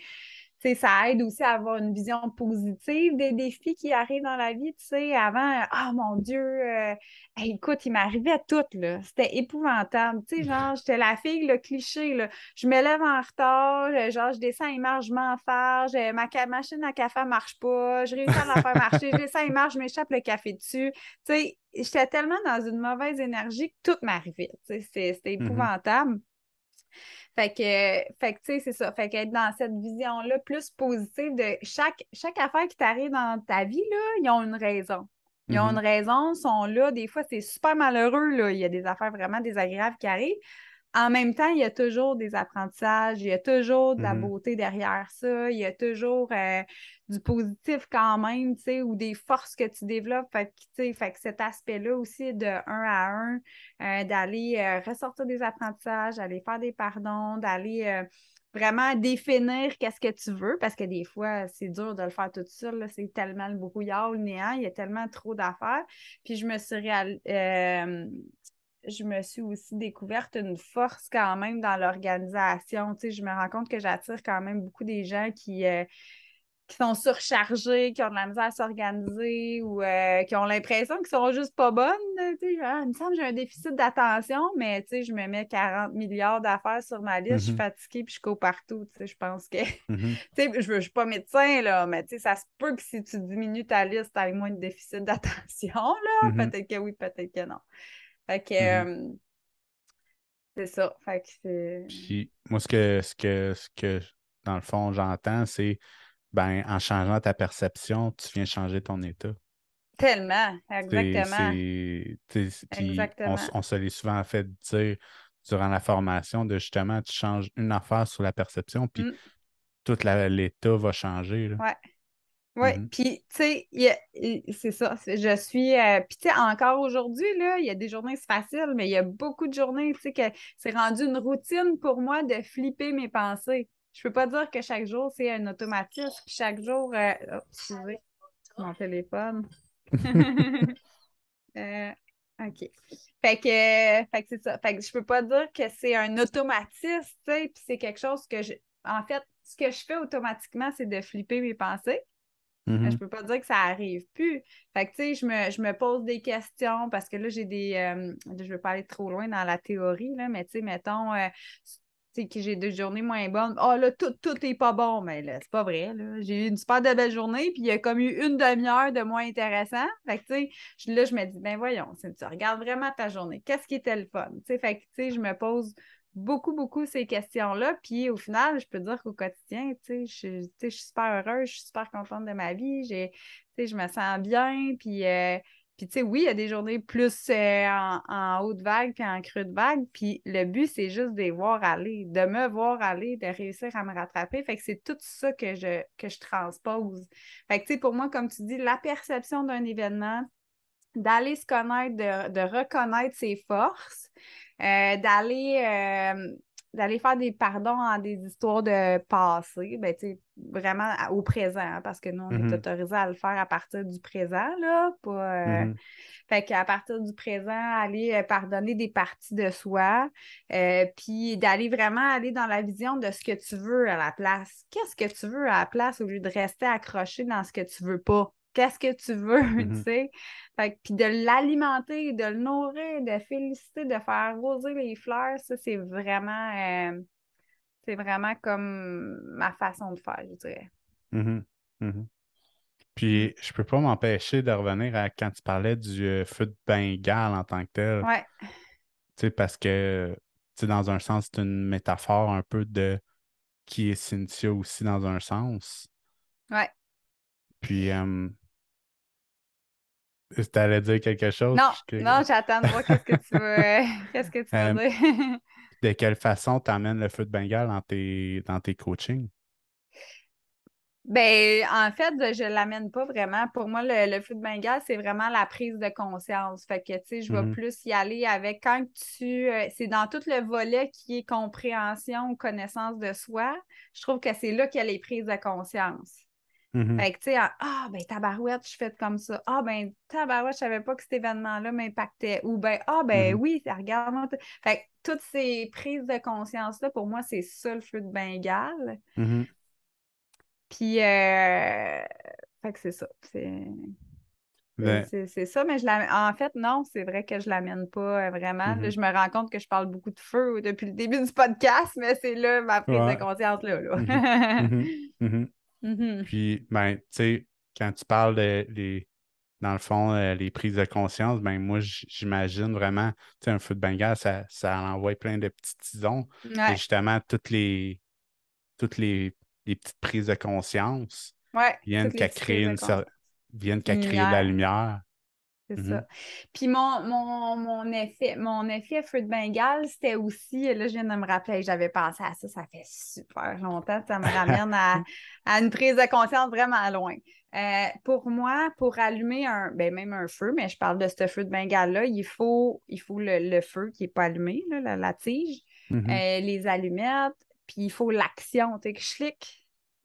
ça aide aussi à avoir une vision positive des défis qui arrivent dans la vie. Tu sais, avant, ah mon Dieu, euh, écoute, il m'arrivait tout, là. C'était épouvantable. Tu sais, genre, j'étais la fille, le cliché, là. Je me lève en retard, euh, genre, je descends, il marche, je m'enfarge, ma machine à café ne marche pas, je réussis à la faire marcher, je descends, il marche, je m'échappe le café dessus. Tu sais, j'étais tellement dans une mauvaise énergie que tout m'arrivait. Tu sais, c'était mm-hmm. épouvantable. Fait que, fait que tu sais, c'est ça. Fait qu'être dans cette vision-là plus positive de chaque, chaque affaire qui t'arrive dans ta vie, là, ils ont une raison. Ils ont mm-hmm. une raison, sont là. Des fois, c'est super malheureux, là. Il y a des affaires vraiment désagréables qui arrivent. En même temps, il y a toujours des apprentissages, il y a toujours de la mm-hmm. beauté derrière ça, il y a toujours euh, du positif quand même, tu sais, ou des forces que tu développes. Fait que, fait que cet aspect-là aussi de un à un, euh, d'aller euh, ressortir des apprentissages, d'aller faire des pardons, d'aller vraiment définir qu'est-ce que tu veux, parce que des fois, c'est dur de le faire tout seul, c'est tellement le brouillard, le néant, il y a tellement trop d'affaires. Puis je me suis réal je me suis aussi découverte une force quand même dans l'organisation. Tu sais, je me rends compte que j'attire quand même beaucoup des gens qui, euh, qui sont surchargés, qui ont de la misère à s'organiser ou euh, qui ont l'impression qu'ils sont juste pas bonnes. Ah, il me semble que j'ai un déficit d'attention, mais je me mets 40 milliards d'affaires sur ma liste, je suis mm-hmm. fatiguée puis je cours partout. Je pense que. Mm-hmm. je ne suis pas médecin, là, mais ça se peut que si tu diminues ta liste, tu aies moins de déficit d'attention. là. Mm-hmm. Peut-être que oui, peut-être que non. Fait que euh, c'est ça. Fait que c'est. Puis moi, ce que, ce que, ce que dans le fond, j'entends, c'est ben, en changeant ta perception, tu viens changer ton état. Tellement, exactement. exactement. On, se l'est souvent fait dire durant la formation de justement, tu changes une affaire sur la perception, puis Mm. tout l'état va changer. là. Ouais. Oui, Mhm. puis tu sais, c'est ça, je suis, euh, puis tu sais, encore aujourd'hui, là, il y a des journées, c'est facile, mais il y a beaucoup de journées, tu sais, que c'est rendu une routine pour moi de flipper mes pensées. Je peux pas dire que chaque jour, c'est un automatisme, chaque jour, euh, oh, excusez, mon téléphone. Euh, OK. Fait que, fait que c'est ça. Fait que je peux pas dire que c'est un automatisme, tu sais, puis c'est quelque chose que je... En fait, ce que je fais automatiquement, c'est de flipper mes pensées. Mhm. Mais je peux pas dire que ça arrive plus. Fait que, tu sais, je me, je me pose des questions parce que là, j'ai des. euh, je veux pas aller trop loin dans la théorie, là, mais tu sais, mettons, euh, que j'ai deux journées moins bonnes. Oh là, tout, tout est pas bon. Mais là, c'est pas vrai. J'ai eu une super de belle journée, puis il y a comme eu une demi-heure de moins intéressant. Fait que, tu sais, là, je me dis, ben voyons, tu regardes vraiment ta journée. Qu'est-ce qui était le fun? Fait que, tu sais, je me pose beaucoup, beaucoup ces questions-là. Puis au final, je peux dire qu'au quotidien, tu sais, je, suis super heureuse, je suis super contente de ma vie. Je me sens bien. Puis, euh, puis tu sais, oui, il y a des journées plus euh, en, haute vague puis en creux de vague. Puis le but, c'est juste de les voir aller, de me voir aller, de réussir à me rattraper. Fait que c'est tout ça que je, que je transpose. Fait que tu sais, pour moi, comme tu dis, la perception d'un événement, d'aller se connaître, de, de reconnaître ses forces, euh, d'aller euh, d'aller faire des pardons en des histoires de passé, ben, tu sais, vraiment à- au présent, hein, parce que nous, on est autorisé à le faire à partir du présent, là, pas, euh, Mhm. fait qu'à partir du présent, aller euh, pardonner des parties de soi, euh, puis d'aller vraiment aller dans la vision de ce que tu veux à la place. Qu'est-ce que tu veux à la place au lieu de rester accroché dans ce que tu veux pas? Qu'est-ce que tu veux, Mhm. tu sais? Fait que- puis de l'alimenter, de le nourrir, de féliciter, de faire arroser les fleurs, ça, c'est vraiment, euh, c'est vraiment comme ma façon de faire, je dirais. Mhm. Mhm. Puis, je peux pas m'empêcher de revenir à quand tu parlais du euh, feu de Bengale en tant que tel. Ouais, Tu sais, parce que, tu sais, dans un sens, c'est une métaphore un peu de qui est Cynthia aussi dans un sens. ouais. Puis, euh, tu allais dire quelque chose? Non, non, j'attends de voir qu'est-ce que tu veux, qu'est-ce que tu veux Euh, dire. De quelle façon tu amènes le feu de Bengale dans tes, dans tes coachings? Ben, en fait, je l'amène pas vraiment. Pour moi, le, le feu de Bengale, c'est vraiment la prise de conscience. Fait que, tu sais, je vais Mhm. plus y aller avec quand tu. euh, c'est dans tout le volet qui est compréhension ou connaissance de soi. Je trouve que c'est là qu'il y a les prises de conscience. Mhm. Fait que, tu sais, ah, ben, tabarouette, je fais comme ça. Ah, ben, tabarouette, je savais pas que cet événement-là m'impactait. Ou, ben, ah, ben, Mhm. oui, regarde-moi. t- Fait que, toutes ces prises de conscience-là, pour moi, c'est ça le feu de Bengale. Mhm. Puis, euh, fait que c'est ça. C'est Le- c'est- c'est ça, mais je en fait, non, c'est vrai que je l'amène pas euh, vraiment. Là, je me rends compte que je parle beaucoup de feu depuis le début du podcast, mais c'est là ma prise Ouais. de conscience, là. là. Mhm. Mhm. Puis, ben, tu sais, quand tu parles de les, dans le fond, euh, les prises de conscience, ben, moi, j'imagine vraiment, tu sais, un feu de Bengale, ça, ça envoie plein de petits tisons. Et justement, toutes les, toutes les, les petites prises de conscience ouais, viennent qu'à créer une viennent qu'à créer de la lumière. C'est Mhm. ça. Puis mon, mon, mon effet, mon effet feu de Bengale, c'était aussi, là, je viens de me rappeler, j'avais pensé à ça, ça fait super longtemps, ça me ramène à, à une prise de conscience vraiment loin. Euh, pour moi, pour allumer un, ben même un feu, mais je parle de ce feu de Bengale-là, il faut, il faut le, le feu qui n'est pas allumé, là, la, la tige, Mhm. euh, les allumettes, puis il faut l'action, tu sais, que je clique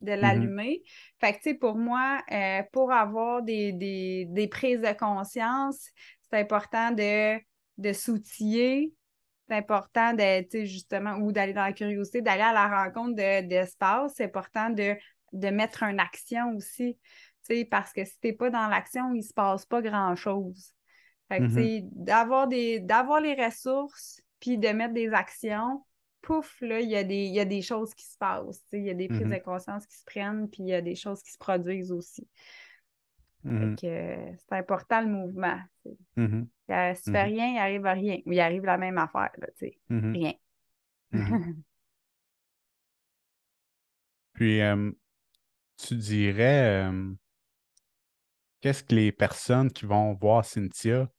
de Mhm. l'allumer. Fait que, tu sais, pour moi, euh, pour avoir des, des, des prises de conscience, c'est important de, de s'outiller, c'est important de, tu sais, justement, ou d'aller dans la curiosité, d'aller à la rencontre de- d'espace. c'est important de, de mettre une action aussi, tu sais, parce que si t'es pas dans l'action, il se passe pas grand-chose. Fait que, tu Mhm. sais, d'avoir des, d'avoir les ressources, puis de mettre des actions, pouf, là, il y a des, il y a des choses qui se passent, il y a des prises Mhm. de conscience qui se prennent, puis il y a des choses qui se produisent aussi. Euh, c'est important le mouvement. Mhm. Euh, Si tu fais rien, il arrive à rien. Ou il arrive la même affaire, là, tu sais. Rien. Puis, euh, tu dirais, euh, qu'est-ce que les personnes qui vont voir Cynthia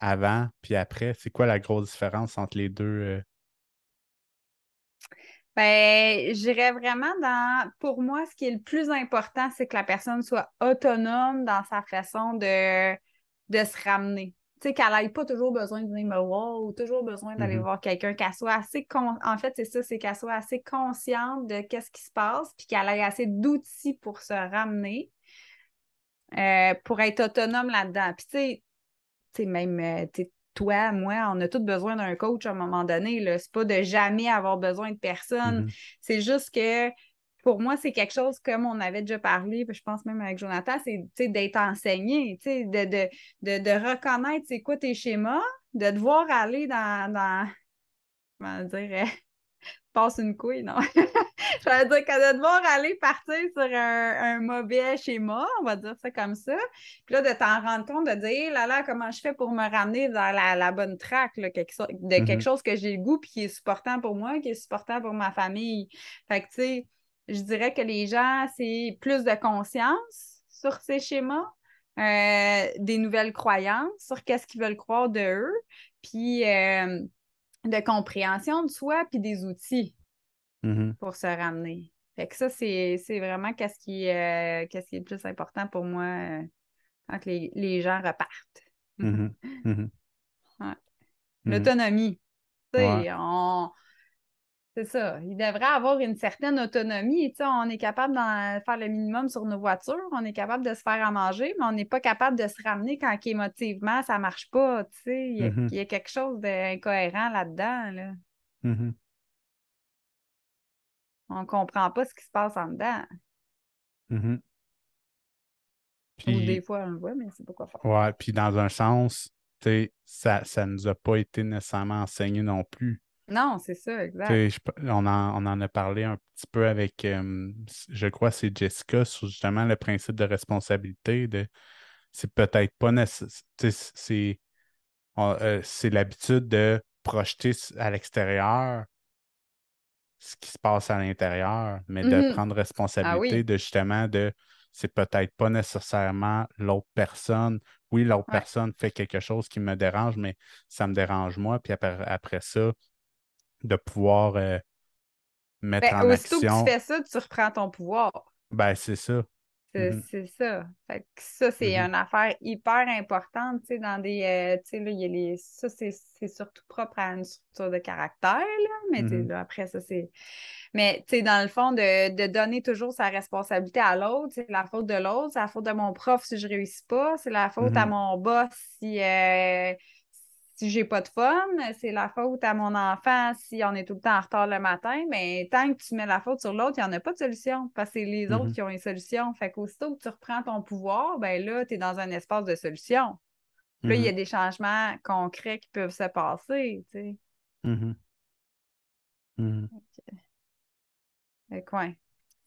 avant puis après, c'est quoi la grosse différence entre les deux, euh, Ben, j'irais vraiment dans, pour moi, ce qui est le plus important, c'est que la personne soit autonome dans sa façon de, de se ramener. Tu sais, qu'elle n'ait pas toujours besoin me voir ou toujours besoin d'aller Mhm. voir quelqu'un, qu'elle soit assez, con- en fait, c'est ça, c'est qu'elle soit assez consciente de qu'est-ce qui se passe, puis qu'elle ait assez d'outils pour se ramener, euh, pour être autonome là-dedans. Puis tu sais, même euh, tu toi, moi, on a tous besoin d'un coach à un moment donné. C'est pas de jamais avoir besoin de personne. Mhm. C'est juste que pour moi, c'est quelque chose comme on avait déjà parlé, je pense même avec Jonathan, c'est d'être enseigné, de, de, de, de reconnaître c'est quoi tes schémas, de devoir aller dans, dans comment dire, euh, passe une couille, non? Je veux dire que de devoir aller partir sur un, un mauvais schéma, on va dire ça comme ça. Puis là, de t'en rendre compte, de dire, là, là, comment je fais pour me ramener dans la, la bonne là, quelque so- de quelque Mhm. chose que j'ai le goût, puis qui est supportant pour moi, qui est supportant pour ma famille. Fait que, tu sais, je dirais que les gens, c'est plus de conscience sur ces schémas, euh, des nouvelles croyances sur qu'est-ce qu'ils veulent croire de eux, puis euh, de compréhension de soi, puis des outils Mhm. pour se ramener. Fait que ça, c'est c'est vraiment qu'est-ce qui, euh, qu'est-ce qui est le plus important pour moi euh, quand les, les gens repartent. Mhm. Mhm. Ouais. Mhm. L'autonomie. Ouais. on... C'est ça. Il devrait avoir une certaine autonomie. On est capable de faire le minimum sur nos voitures, on est capable de se faire à manger, mais on n'est pas capable de se ramener quand émotivement ça marche pas. Il y a, Mhm. il y a quelque chose d'incohérent là-dedans. Là. Mhm. On comprend pas ce qui se passe en dedans. Mhm. Ou des Puis, fois, on le voit, mais c'est pas quoi faire. ouais, puis dans un sens, ça ça nous a pas été nécessairement enseigné non plus. Non, c'est ça, exact. je on en, on en a parlé un petit peu avec, euh, je crois, c'est Jessica sur justement le principe de responsabilité. De, c'est peut-être pas nécessaire. C'est, euh, c'est l'habitude de projeter à l'extérieur ce qui se passe à l'intérieur, mais de Mhm. prendre Ah responsabilité oui, de justement de c'est peut-être pas nécessairement l'autre personne. Oui, l'autre ouais. personne fait quelque chose qui me dérange, mais ça me dérange moi. Puis après, après ça, de pouvoir euh, mettre Ben, en aussitôt que tu action. fais ça, tu reprends ton pouvoir. Ben, c'est ça. C'est Mhm, c'est ça. Fait que ça, c'est mhm, une affaire hyper importante, tu sais, dans des... euh, tu sais, là, il y a les... Ça, c'est surtout propre à une structure de caractère, là, mais mhm, là, après, ça, c'est... Mais, tu sais, dans le fond, de, de donner toujours sa responsabilité à l'autre, c'est la faute de l'autre, c'est la faute de mon prof si je réussis pas, c'est la faute à mon boss si, euh, si j'ai pas de fun, c'est la faute à mon enfant si on est tout le temps en retard le matin, mais tant que tu mets la faute sur l'autre, il n'y en a pas de solution parce que c'est les autres mhm, qui ont une solution. Fait qu'aussitôt que tu reprends ton pouvoir, ben là, tu es dans un espace de solution. Puis là, il y a mhm, des changements concrets qui peuvent se passer, tu sais. ouais.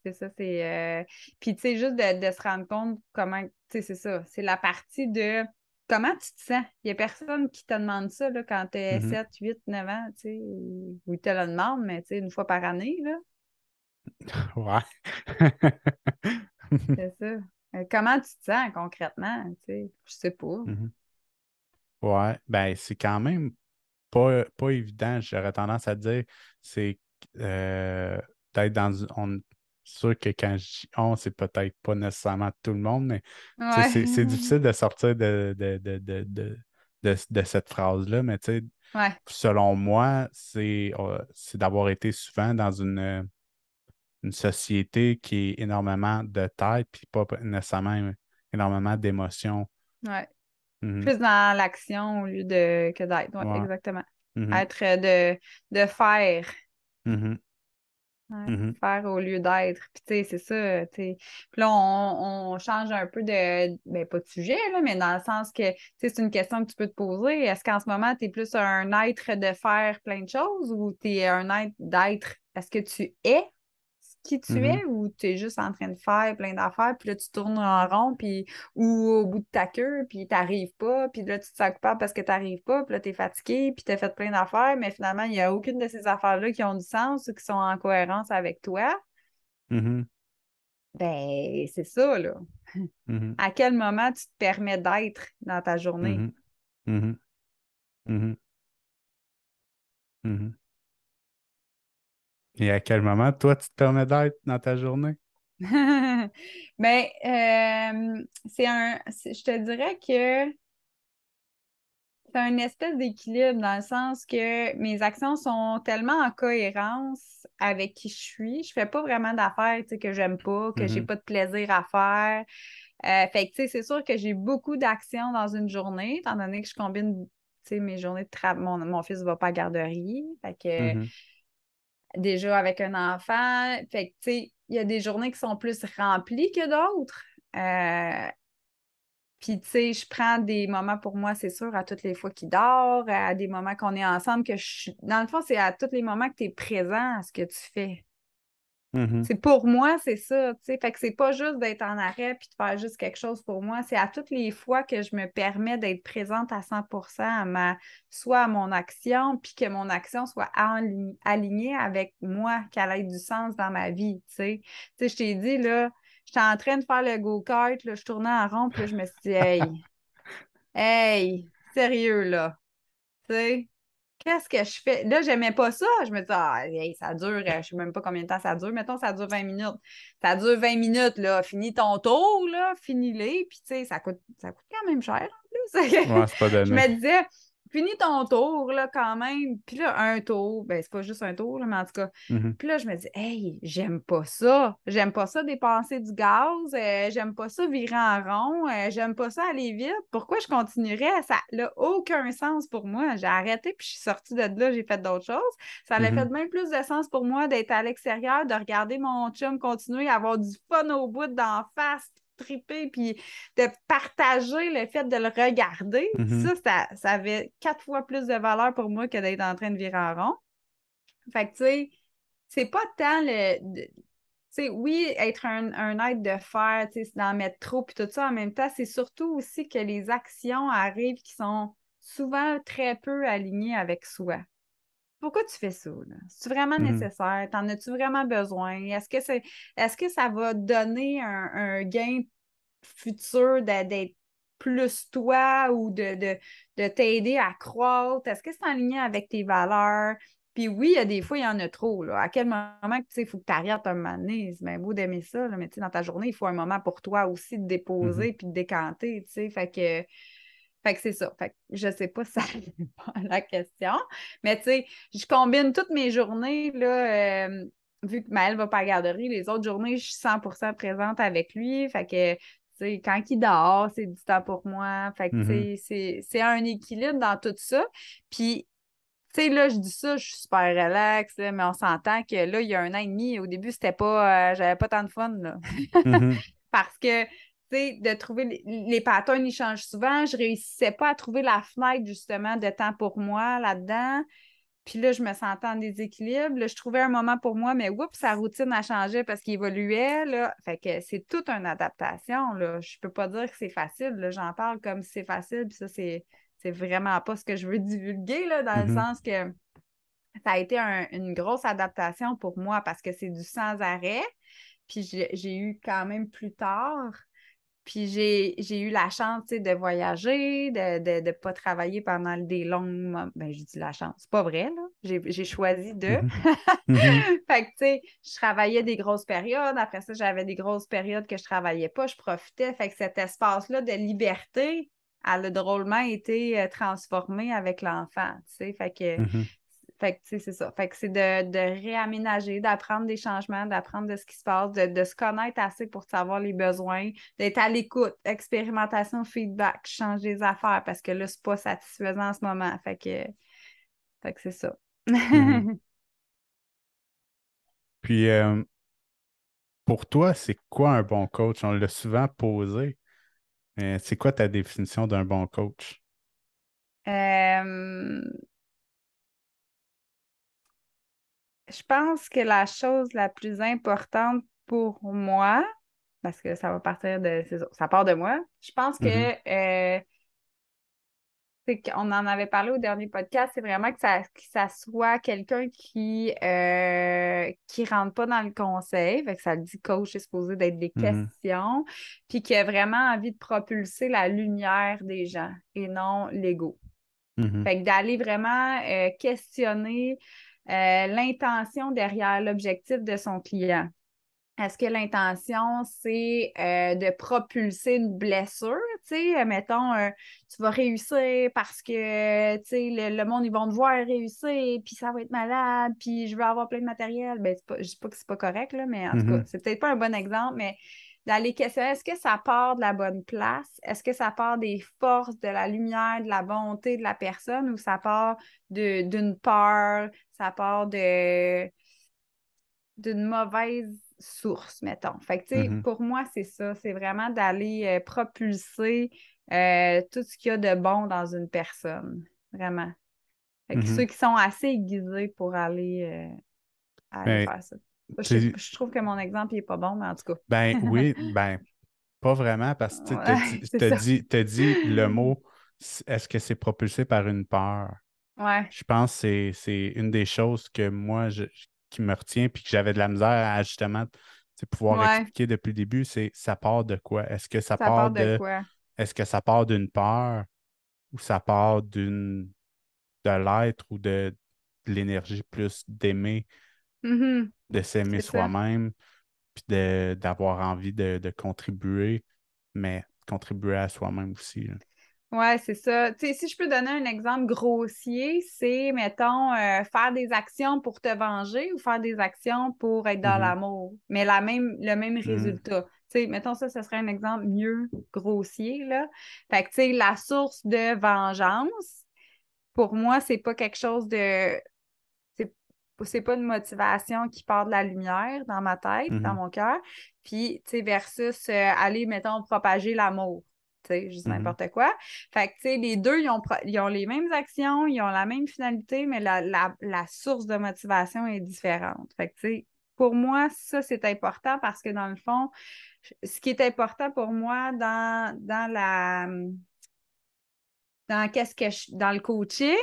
C'est ça, c'est. euh, Puis, tu sais, juste de, de se rendre compte comment. Tu sais, c'est ça. C'est la partie de comment tu te sens? Il n'y a personne qui te demande ça là, quand tu es mhm. 7, 8, 9 ans, tu sais. ou- ou ils te le demandent, mais tu sais, une fois par année, là. Ouais. C'est ça. Euh, comment tu te sens concrètement? Tu sais, je sais pas. Mhm. Ouais, ben c'est quand même pas, pas évident, j'aurais tendance à dire. C'est euh, peut-être dans une- on sûr que quand je dis on, c'est peut-être pas nécessairement tout le monde, mais Ouais. c'est difficile de sortir de, de, de, de, de, cette phrase-là, mais tu sais, Ouais. selon moi, c'est euh, c'est d'avoir été souvent dans une, une société qui est énormément de tête, puis pas nécessairement énormément d'émotions. Ouais. Mhm. Plus dans l'action au lieu de que d'être. Ouais, exactement. Mhm. Être de, de faire. Mhm. Mhm. faire au lieu d'être. Puis, tu sais, c'est ça. tu sais. Puis là, on, on change un peu de. Ben, pas de sujet, là, mais dans le sens que, tu sais, c'est une question que tu peux te poser. Est-ce qu'en ce moment, tu es plus un être de faire plein de choses ou tu es un être d'être? Est-ce que tu es qui tu Mhm. es ou tu es juste en train de faire plein d'affaires, puis là, tu tournes en rond, puis ou au bout de ta queue, puis t'arrives pas, puis là, tu te sens coupable parce que t'arrives pas, puis là, t'es fatigué, puis t'as fait plein d'affaires, mais finalement, il n'y a aucune de ces affaires-là qui ont du sens ou qui sont en cohérence avec toi. Mhm. Ben, c'est ça, là. Mhm. À quel moment tu te permets d'être dans ta journée? Et à quel moment, toi, tu te permets d'être dans ta journée? Ben, euh, c'est un. Je te dirais que c'est un espèce d'équilibre dans le sens que mes actions sont tellement en cohérence avec qui je suis. Je fais pas vraiment d'affaires que j'aime pas, que j'ai Mhm. pas de plaisir à faire. Euh, fait que, tu sais, c'est sûr que j'ai beaucoup d'actions dans une journée, étant donné que je combine, tu sais, mes journées de travail. Mon, mon fils va pas à garderie. Fait que, Mhm. Déjà avec un enfant. Fait que, tu sais, il y a des journées qui sont plus remplies que d'autres. Euh, puis, tu sais, je prends des moments pour moi, c'est sûr, à toutes les fois qu'il dort, à des moments qu'on est ensemble, que je suis. Dans le fond, c'est à tous les moments que tu es présent à ce que tu fais. Mhm. C'est pour moi, c'est ça, tu sais. Fait que c'est pas juste d'être en arrêt puis de faire juste quelque chose pour moi. C'est à toutes les fois que je me permets d'être présente à 100% à ma, soit à mon action, puis que mon action soit alignée avec moi, qu'elle ait du sens dans ma vie, je t'ai dit, là, j'étais en train de faire le go-kart, là, je tournais en rond, puis là, je me suis dit, hey, hey, sérieux, là. Qu'est-ce que je fais? Là, j'aimais pas ça. Je me disais, ah, hey, ça dure, euh, je sais même pas combien de temps ça dure. Mettons, ça dure 20 minutes. Ça dure 20 minutes, là. Finis ton tour, là. Finis-les. Puis, tu sais, ça coûte, ça coûte quand même cher, en plus. Ouais, c'est pas je me disais, finis ton tour, là, quand même. Puis là, un tour, ben, c'est pas juste un tour, là, mais en tout cas. Mhm. Puis là, je me dis, hey, j'aime pas ça. J'aime pas ça dépenser du gaz. euh, j'aime pas ça virer en rond. euh, j'aime pas ça aller vite. Pourquoi je continuerais? Ça n'a aucun sens pour moi. J'ai arrêté, puis je suis sortie de là, j'ai fait d'autres choses. Ça a Mhm. fait même plus de sens pour moi d'être à l'extérieur, de regarder mon chum continuer à avoir du fun au bout d'en face, triper, puis de partager le fait de le regarder. Mhm. Ça, ça, ça avait quatre fois plus de valeur pour moi que d'être en train de virer en rond. Fait que, tu sais, c'est pas tant le. de- tu sais, oui, être un, un être de fer, tu sais, c'est d'en mettre trop, puis tout ça en même temps, c'est surtout aussi que les actions arrivent qui sont souvent très peu alignées avec soi. Pourquoi tu fais ça? C'est vraiment Mhm. nécessaire? T'en as-tu vraiment besoin? Est-ce que c'est est-ce que ça va donner un, un gain futur d'être plus toi ou de, de, de t'aider à croître? Est-ce que c'est en ligne avec tes valeurs? Puis oui, il y a des fois, il y en a trop. Là. À quel moment tu sais, il faut que tu arrêtes un moment donné? C'est bien beau d'aimer ça, là, mais tu sais, dans ta journée, il faut un moment pour toi aussi de déposer puis de décanter, tu sais. Fait que, fait que c'est ça. Fait que je sais pas si ça répond à la question, mais tu sais, je combine toutes mes journées, là, euh, vu que Maëlle va pas à la garderie, les autres journées, je suis 100% présente avec lui. Fait que, tu sais, quand il dort, c'est du temps pour moi. Fait que, tu sais, c'est- un équilibre dans tout ça. Puis, tu sais, là, je dis ça, je suis super relax, là, mais on s'entend que là, il y a un an et demi, au début, c'était pas, euh, j'avais pas tant de fun, là. Mhm. Parce que, de trouver les, les patterns, ils changent souvent. Je réussissais pas à trouver la fenêtre, justement, de temps pour moi là-dedans. Puis là, je me sentais en déséquilibre. Là, je trouvais un moment pour moi, mais oups, sa routine a changé parce qu'il évoluait. Là. Fait que c'est toute une adaptation. Là. Je peux pas dire que c'est facile. J'en parle comme si c'est facile. Puis ça, c'est, c'est vraiment pas ce que je veux divulguer, là, dans le Mhm. sens que ça a été un- une grosse adaptation pour moi parce que c'est du sans arrêt. Puis j'ai eu quand même plus tard. Puis j'ai j'ai eu la chance de voyager, de ne de, de pas travailler pendant des longues. Ben, je dis la chance. C'est pas vrai, là. J'ai j'ai choisi de. Mhm. Mhm. fait que, tu sais, je travaillais des grosses périodes. Après ça, j'avais des grosses périodes que je travaillais pas. Je profitais. Fait que cet espace-là de liberté, elle a drôlement été euh, transformé avec l'enfant, tu sais. Fait que, Mhm. Fait que, tu sais, c'est ça. Fait que c'est de, de réaménager, d'apprendre des changements, d'apprendre de ce qui se passe, de, de se connaître assez pour savoir les besoins, d'être à l'écoute, expérimentation, feedback, changer les affaires parce que là, c'est pas satisfaisant en ce moment. Fait que, fait que c'est ça. Mhm. Puis, euh, pour toi, c'est quoi un bon coach? On l'a souvent posé, c'est quoi ta définition d'un bon coach? Euh, je pense que la chose la plus importante pour moi, parce que ça va partir de, ça, part de moi, je pense que Mhm. euh, c'est qu'on en avait parlé au dernier podcast, c'est vraiment que ça, que ça soit quelqu'un qui euh, qui rentre pas dans le conseil, fait que ça le dit coach, c'est supposé d'être des Mhm. questions, puis qui a vraiment envie de propulser la lumière des gens et non l'ego. Mhm. Fait que d'aller vraiment euh, questionner euh, l'intention derrière l'objectif de son client. Est-ce que l'intention, c'est euh, de propulser une blessure? Tu sais, euh, mettons, tu vas réussir parce que, tu sais, le, monde, ils vont te voir réussir, puis ça va être malade, puis je veux avoir plein de matériel. Ben, pas, je dis pas que c'est pas correct, là, mais en tout cas, mm-hmm. c'est peut-être pas un bon exemple, mais d'aller questionner, est-ce que ça part de la bonne place? Est-ce que ça part des forces, de la lumière, de la bonté de la personne, ou ça part d'une peur, ça part de d'une mauvaise source, mettons? Fait que, tu sais, mm-hmm. pour moi, c'est ça. C'est vraiment d'aller euh, propulser euh, tout ce qu'il y a de bon dans une personne. Vraiment. Fait que mm-hmm. ceux qui sont assez aiguisés pour aller, euh, ben, faire ça. Je, trouve que mon exemple n'est pas bon, mais en tout cas. ben oui, ben pas vraiment, parce que tu as dit, dit le mot est-ce que c'est propulsé par une peur? Ouais. Je pense que c'est une des choses que moi, je, qui me retient puis que j'avais de la misère à justement pouvoir expliquer depuis le début, c'est ça part de quoi? Est-ce que ça, part, de, Est-ce que ça part d'une peur ou ça part d'une de l'être ou de, l'énergie plus d'aimer, mm-hmm. de s'aimer soi-même, puis d'avoir envie de, de, contribuer, mais contribuer à soi-même aussi. Oui, c'est ça. Tu sais, si je peux donner un exemple grossier, c'est, mettons, euh, faire des actions pour te venger ou faire des actions pour être dans mm-hmm. l'amour, mais la même, le même mm. résultat. Tu sais, mettons ça, ce serait un exemple mieux grossier, là. Fait que, tu sais, la source de vengeance, pour moi, c'est pas quelque chose de... C'est pas une motivation qui part de la lumière dans ma tête, dans mm-hmm. mon cœur. Puis, tu sais, versus euh, aller, mettons, propager l'amour sais, juste mm-hmm. n'importe quoi. Fait que, tu sais, les deux, ils ont, ils ont, les mêmes actions, ils ont la même finalité, mais la, la, source de motivation est différente. Fait que, tu sais, pour moi, ça, c'est important parce que dans le fond, ce qui est important pour moi dans, dans la dans qu'est-ce que je, dans le coaching,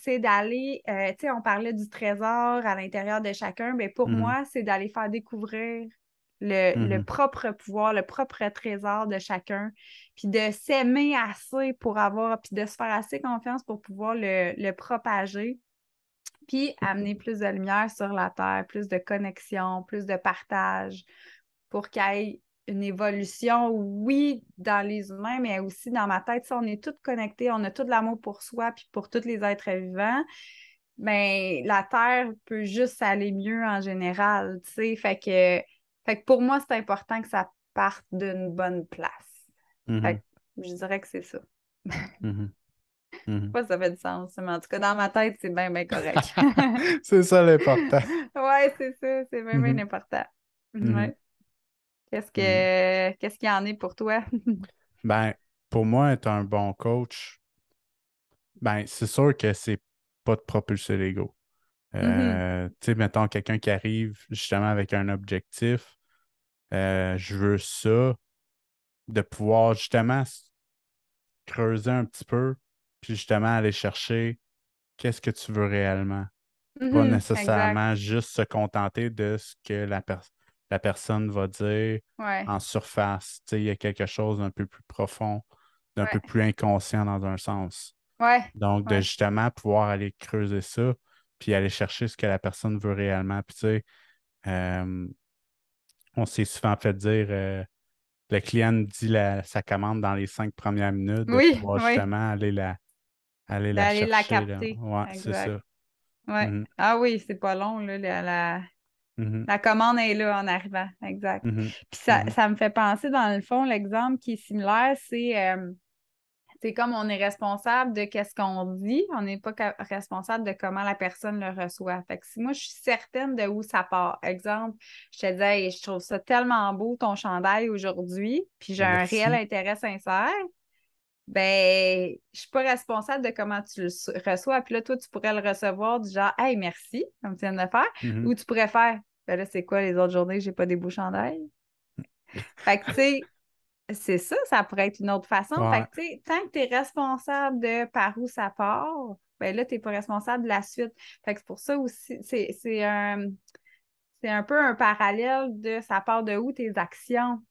c'est d'aller, euh, tu sais, on parlait du trésor à l'intérieur de chacun, mais pour mm-hmm. moi, c'est d'aller faire découvrir le, mm-hmm. propre pouvoir, le propre trésor de chacun, puis de s'aimer assez pour avoir, puis de se faire assez confiance pour pouvoir le, propager, puis amener plus de lumière sur la Terre, plus de connexion, plus de partage, pour qu'il y ait une évolution, oui, dans les humains, mais aussi dans ma tête. Si on est tous connectés, on a tout l'amour pour soi, puis pour tous les êtres vivants mais la Terre peut juste aller mieux en général, tu sais. Fait que fait que pour moi, c'est important que ça parte d'une bonne place. Mm-hmm. je dirais que c'est ça. mm Pas ça fait du sens, mais en tout cas, dans ma tête, c'est bien, bien correct. c'est ça l'important. ouais, c'est ça, c'est bien, bien important. Ouais. Qu'est-ce que qu'est-ce qu'il y en est pour toi? ben, pour moi, être un bon coach, ben, c'est sûr que c'est pas de propulser l'ego. Euh, tu sais, mettons quelqu'un qui arrive justement avec un objectif, euh, je veux ça, de pouvoir justement creuser un petit peu, puis justement aller chercher qu'est-ce que tu veux réellement. Pas mm-hmm, nécessairement juste se contenter de ce que la, la personne va dire en surface. Il y a quelque chose d'un peu plus profond, d'un peu plus inconscient dans un sens. Donc, de justement pouvoir aller creuser ça, puis aller chercher ce que la personne veut réellement. Puis tu sais, euh, on s'est souvent fait dire euh, le client dit la, sa commande dans les cinq premières minutes oui, pour justement aller la aller la, chercher, la capter. Ouais, c'est ça. Ouais. Mm-hmm. Ah oui, c'est pas long, là, la, mm-hmm. la, commande est là en arrivant. Exact. Mm-hmm. Puis ça, ça, me fait penser, dans le fond, l'exemple qui est similaire, c'est euh, c'est comme on est responsable de qu'est-ce qu'on dit, on n'est pas responsable de comment la personne le reçoit. Fait que si moi, je suis certaine de où ça part. Exemple, je te disais, je trouve ça tellement beau ton chandail aujourd'hui, puis j'ai un réel intérêt sincère. Ben, je suis pas responsable de comment tu le reçois. Puis là, toi, tu pourrais le recevoir du genre, hey, merci, comme tu viens de le faire. mm-hmm. Ou tu pourrais faire, ben là, c'est quoi les autres journées, j'ai pas des beaux chandails? fait que, tu sais, c'est ça, ça pourrait être une autre façon. tant que tu es responsable de par où ça part, ben là, tu n'es pas responsable de la suite. Fait que c'est pour ça aussi, c'est un, un peu un parallèle de ça part de où tes actions.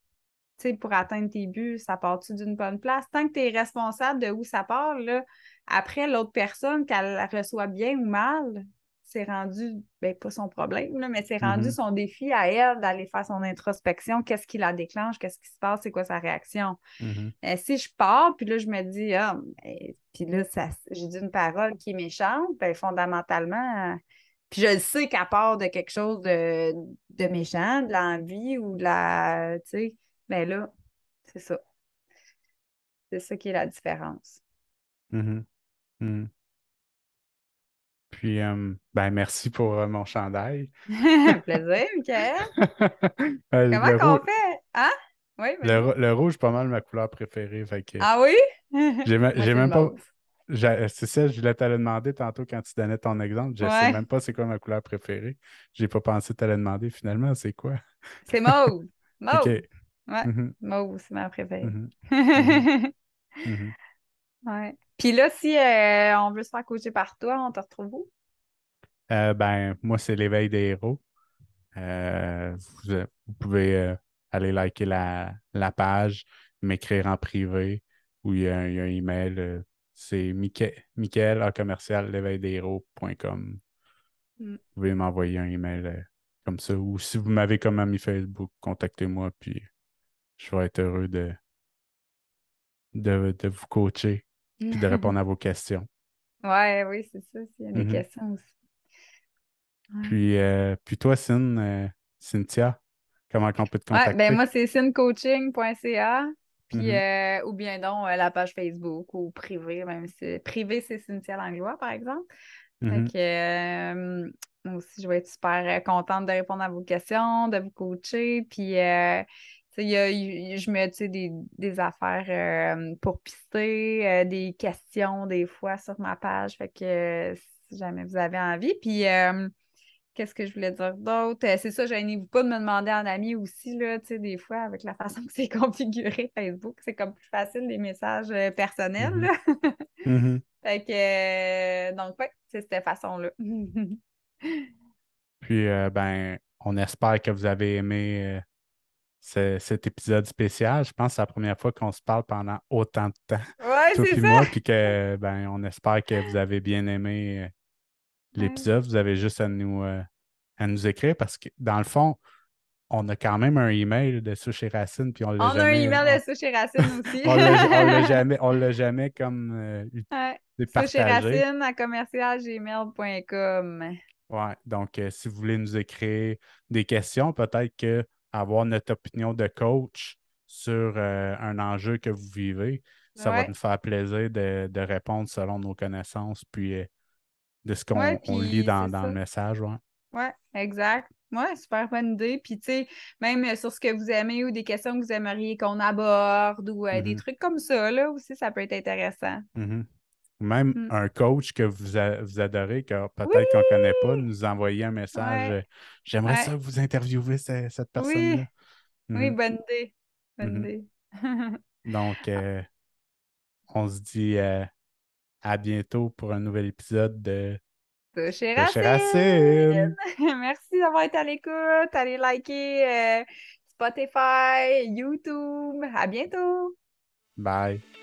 Pour atteindre tes buts, ça part-tu d'une bonne place? Tant que tu es responsable de où ça part, là, après, l'autre personne, qu'elle la reçoit bien ou mal, c'est rendu, ben, pas son problème, là, mais c'est rendu mm-hmm. son défi à elle d'aller faire son introspection. Qu'est-ce qui la déclenche? Qu'est-ce qui se passe? C'est quoi sa réaction? Mm-hmm. Euh, si je pars, puis là, je me dis, ah, ben, puis là, j'ai dit une parole qui est méchante, ben, fondamentalement, puis je sais qu'à part de quelque chose de, de méchant, de l'envie ou de la. Tu sais, ben là, c'est ça. C'est ça qui est la différence. Mm-hmm. Mm-hmm. Puis, euh, ben, merci pour euh, mon chandail. Plaisir, Michael. Euh, Comment qu'on fait? Hein? Oui, le, le, rouge, pas mal ma couleur préférée. Fait Ah oui? J'ai même pas. C'est ça, je voulais le demander tantôt quand tu donnais ton exemple. Je ne sais même pas c'est quoi ma couleur préférée. J'ai pas pensé le demander finalement, c'est quoi? C'est mauve. Mauve. Ouais, mm-hmm. mauve, c'est ma préférée. Mm-hmm. ouais. Puis là, si euh, on veut se faire coacher par toi, on te retrouve où? Euh, ben, moi, c'est l'éveil des héros. Euh, vous, pouvez aller liker la, la page, m'écrire en privé ou il y, a un, email. c'est Michael à commercial l'éveil-des-héros.com. Mm. Vous pouvez m'envoyer un email comme ça. Ou si vous m'avez comme ami Facebook, contactez-moi, puis je vais être heureux de, de, de vous coacher puis de répondre à vos questions. Ouais, oui, c'est ça. Il y a des mm-hmm. questions aussi. Puis, euh, puis toi, euh, Cynthia, comment on peut te contacter? ben moi, c'est cincoaching.ca. Puis, mm-hmm. euh, ou bien donc la page Facebook ou privé, même si privé, c'est Cynthia Langlois, par exemple. Fait que moi aussi, je vais être super contente de répondre à vos questions, de vous coacher. Puis, je mets des, des affaires euh, pour pister, euh, des questions des fois sur ma page. Fait que si jamais vous avez envie. Puis euh, qu'est-ce que je voulais dire d'autre? c'est ça, gênez-vous pas de me demander en ami aussi, là, des fois, avec la façon que c'est configuré Facebook, c'est comme plus facile les messages personnels. Mm-hmm. Mm-hmm. Fait que donc ouais, c'est cette façon-là. Puis ben, on espère que vous avez aimé cet épisode spécial. Je pense que c'est la première fois qu'on se parle pendant autant de temps. Ouais, c'est ça. moi, puis que ben, on espère que vous avez bien aimé euh, l'épisode. Vous avez juste à nous, euh, à nous écrire parce que dans le fond, on a quand même un email de Souche Racine, puis on jamais... On a un email de Souche Racine aussi. on l'a jamais, on l'a jamais comme euh, ouais. Racine à commercialgmail.com. Ouais, donc si vous voulez nous écrire des questions, peut-être que avoir notre opinion de coach sur euh, un enjeu que vous vivez. Ça va nous faire plaisir de, répondre selon nos connaissances, puis euh, de ce qu'on lit dans, le message. Oui, ouais, exact. Ouais, super bonne idée. Puis, tu sais, même euh, sur ce que vous aimez ou des questions que vous aimeriez qu'on aborde ou des mm-hmm. trucs comme ça, là aussi, ça peut être intéressant. Mm-hmm. Même mm. un coach que vous, adorez, que peut-être qu'on ne connaît pas, nous envoyer un message. Euh, j'aimerais ça vous interviewer cette personne-là. Oui. Mm. bonne idée. Bonne idée. Donc, euh, on se dit euh, à bientôt pour un nouvel épisode de Toucher Racine. Merci d'avoir été à l'écoute. Allez liker Spotify, YouTube. À bientôt. Bye.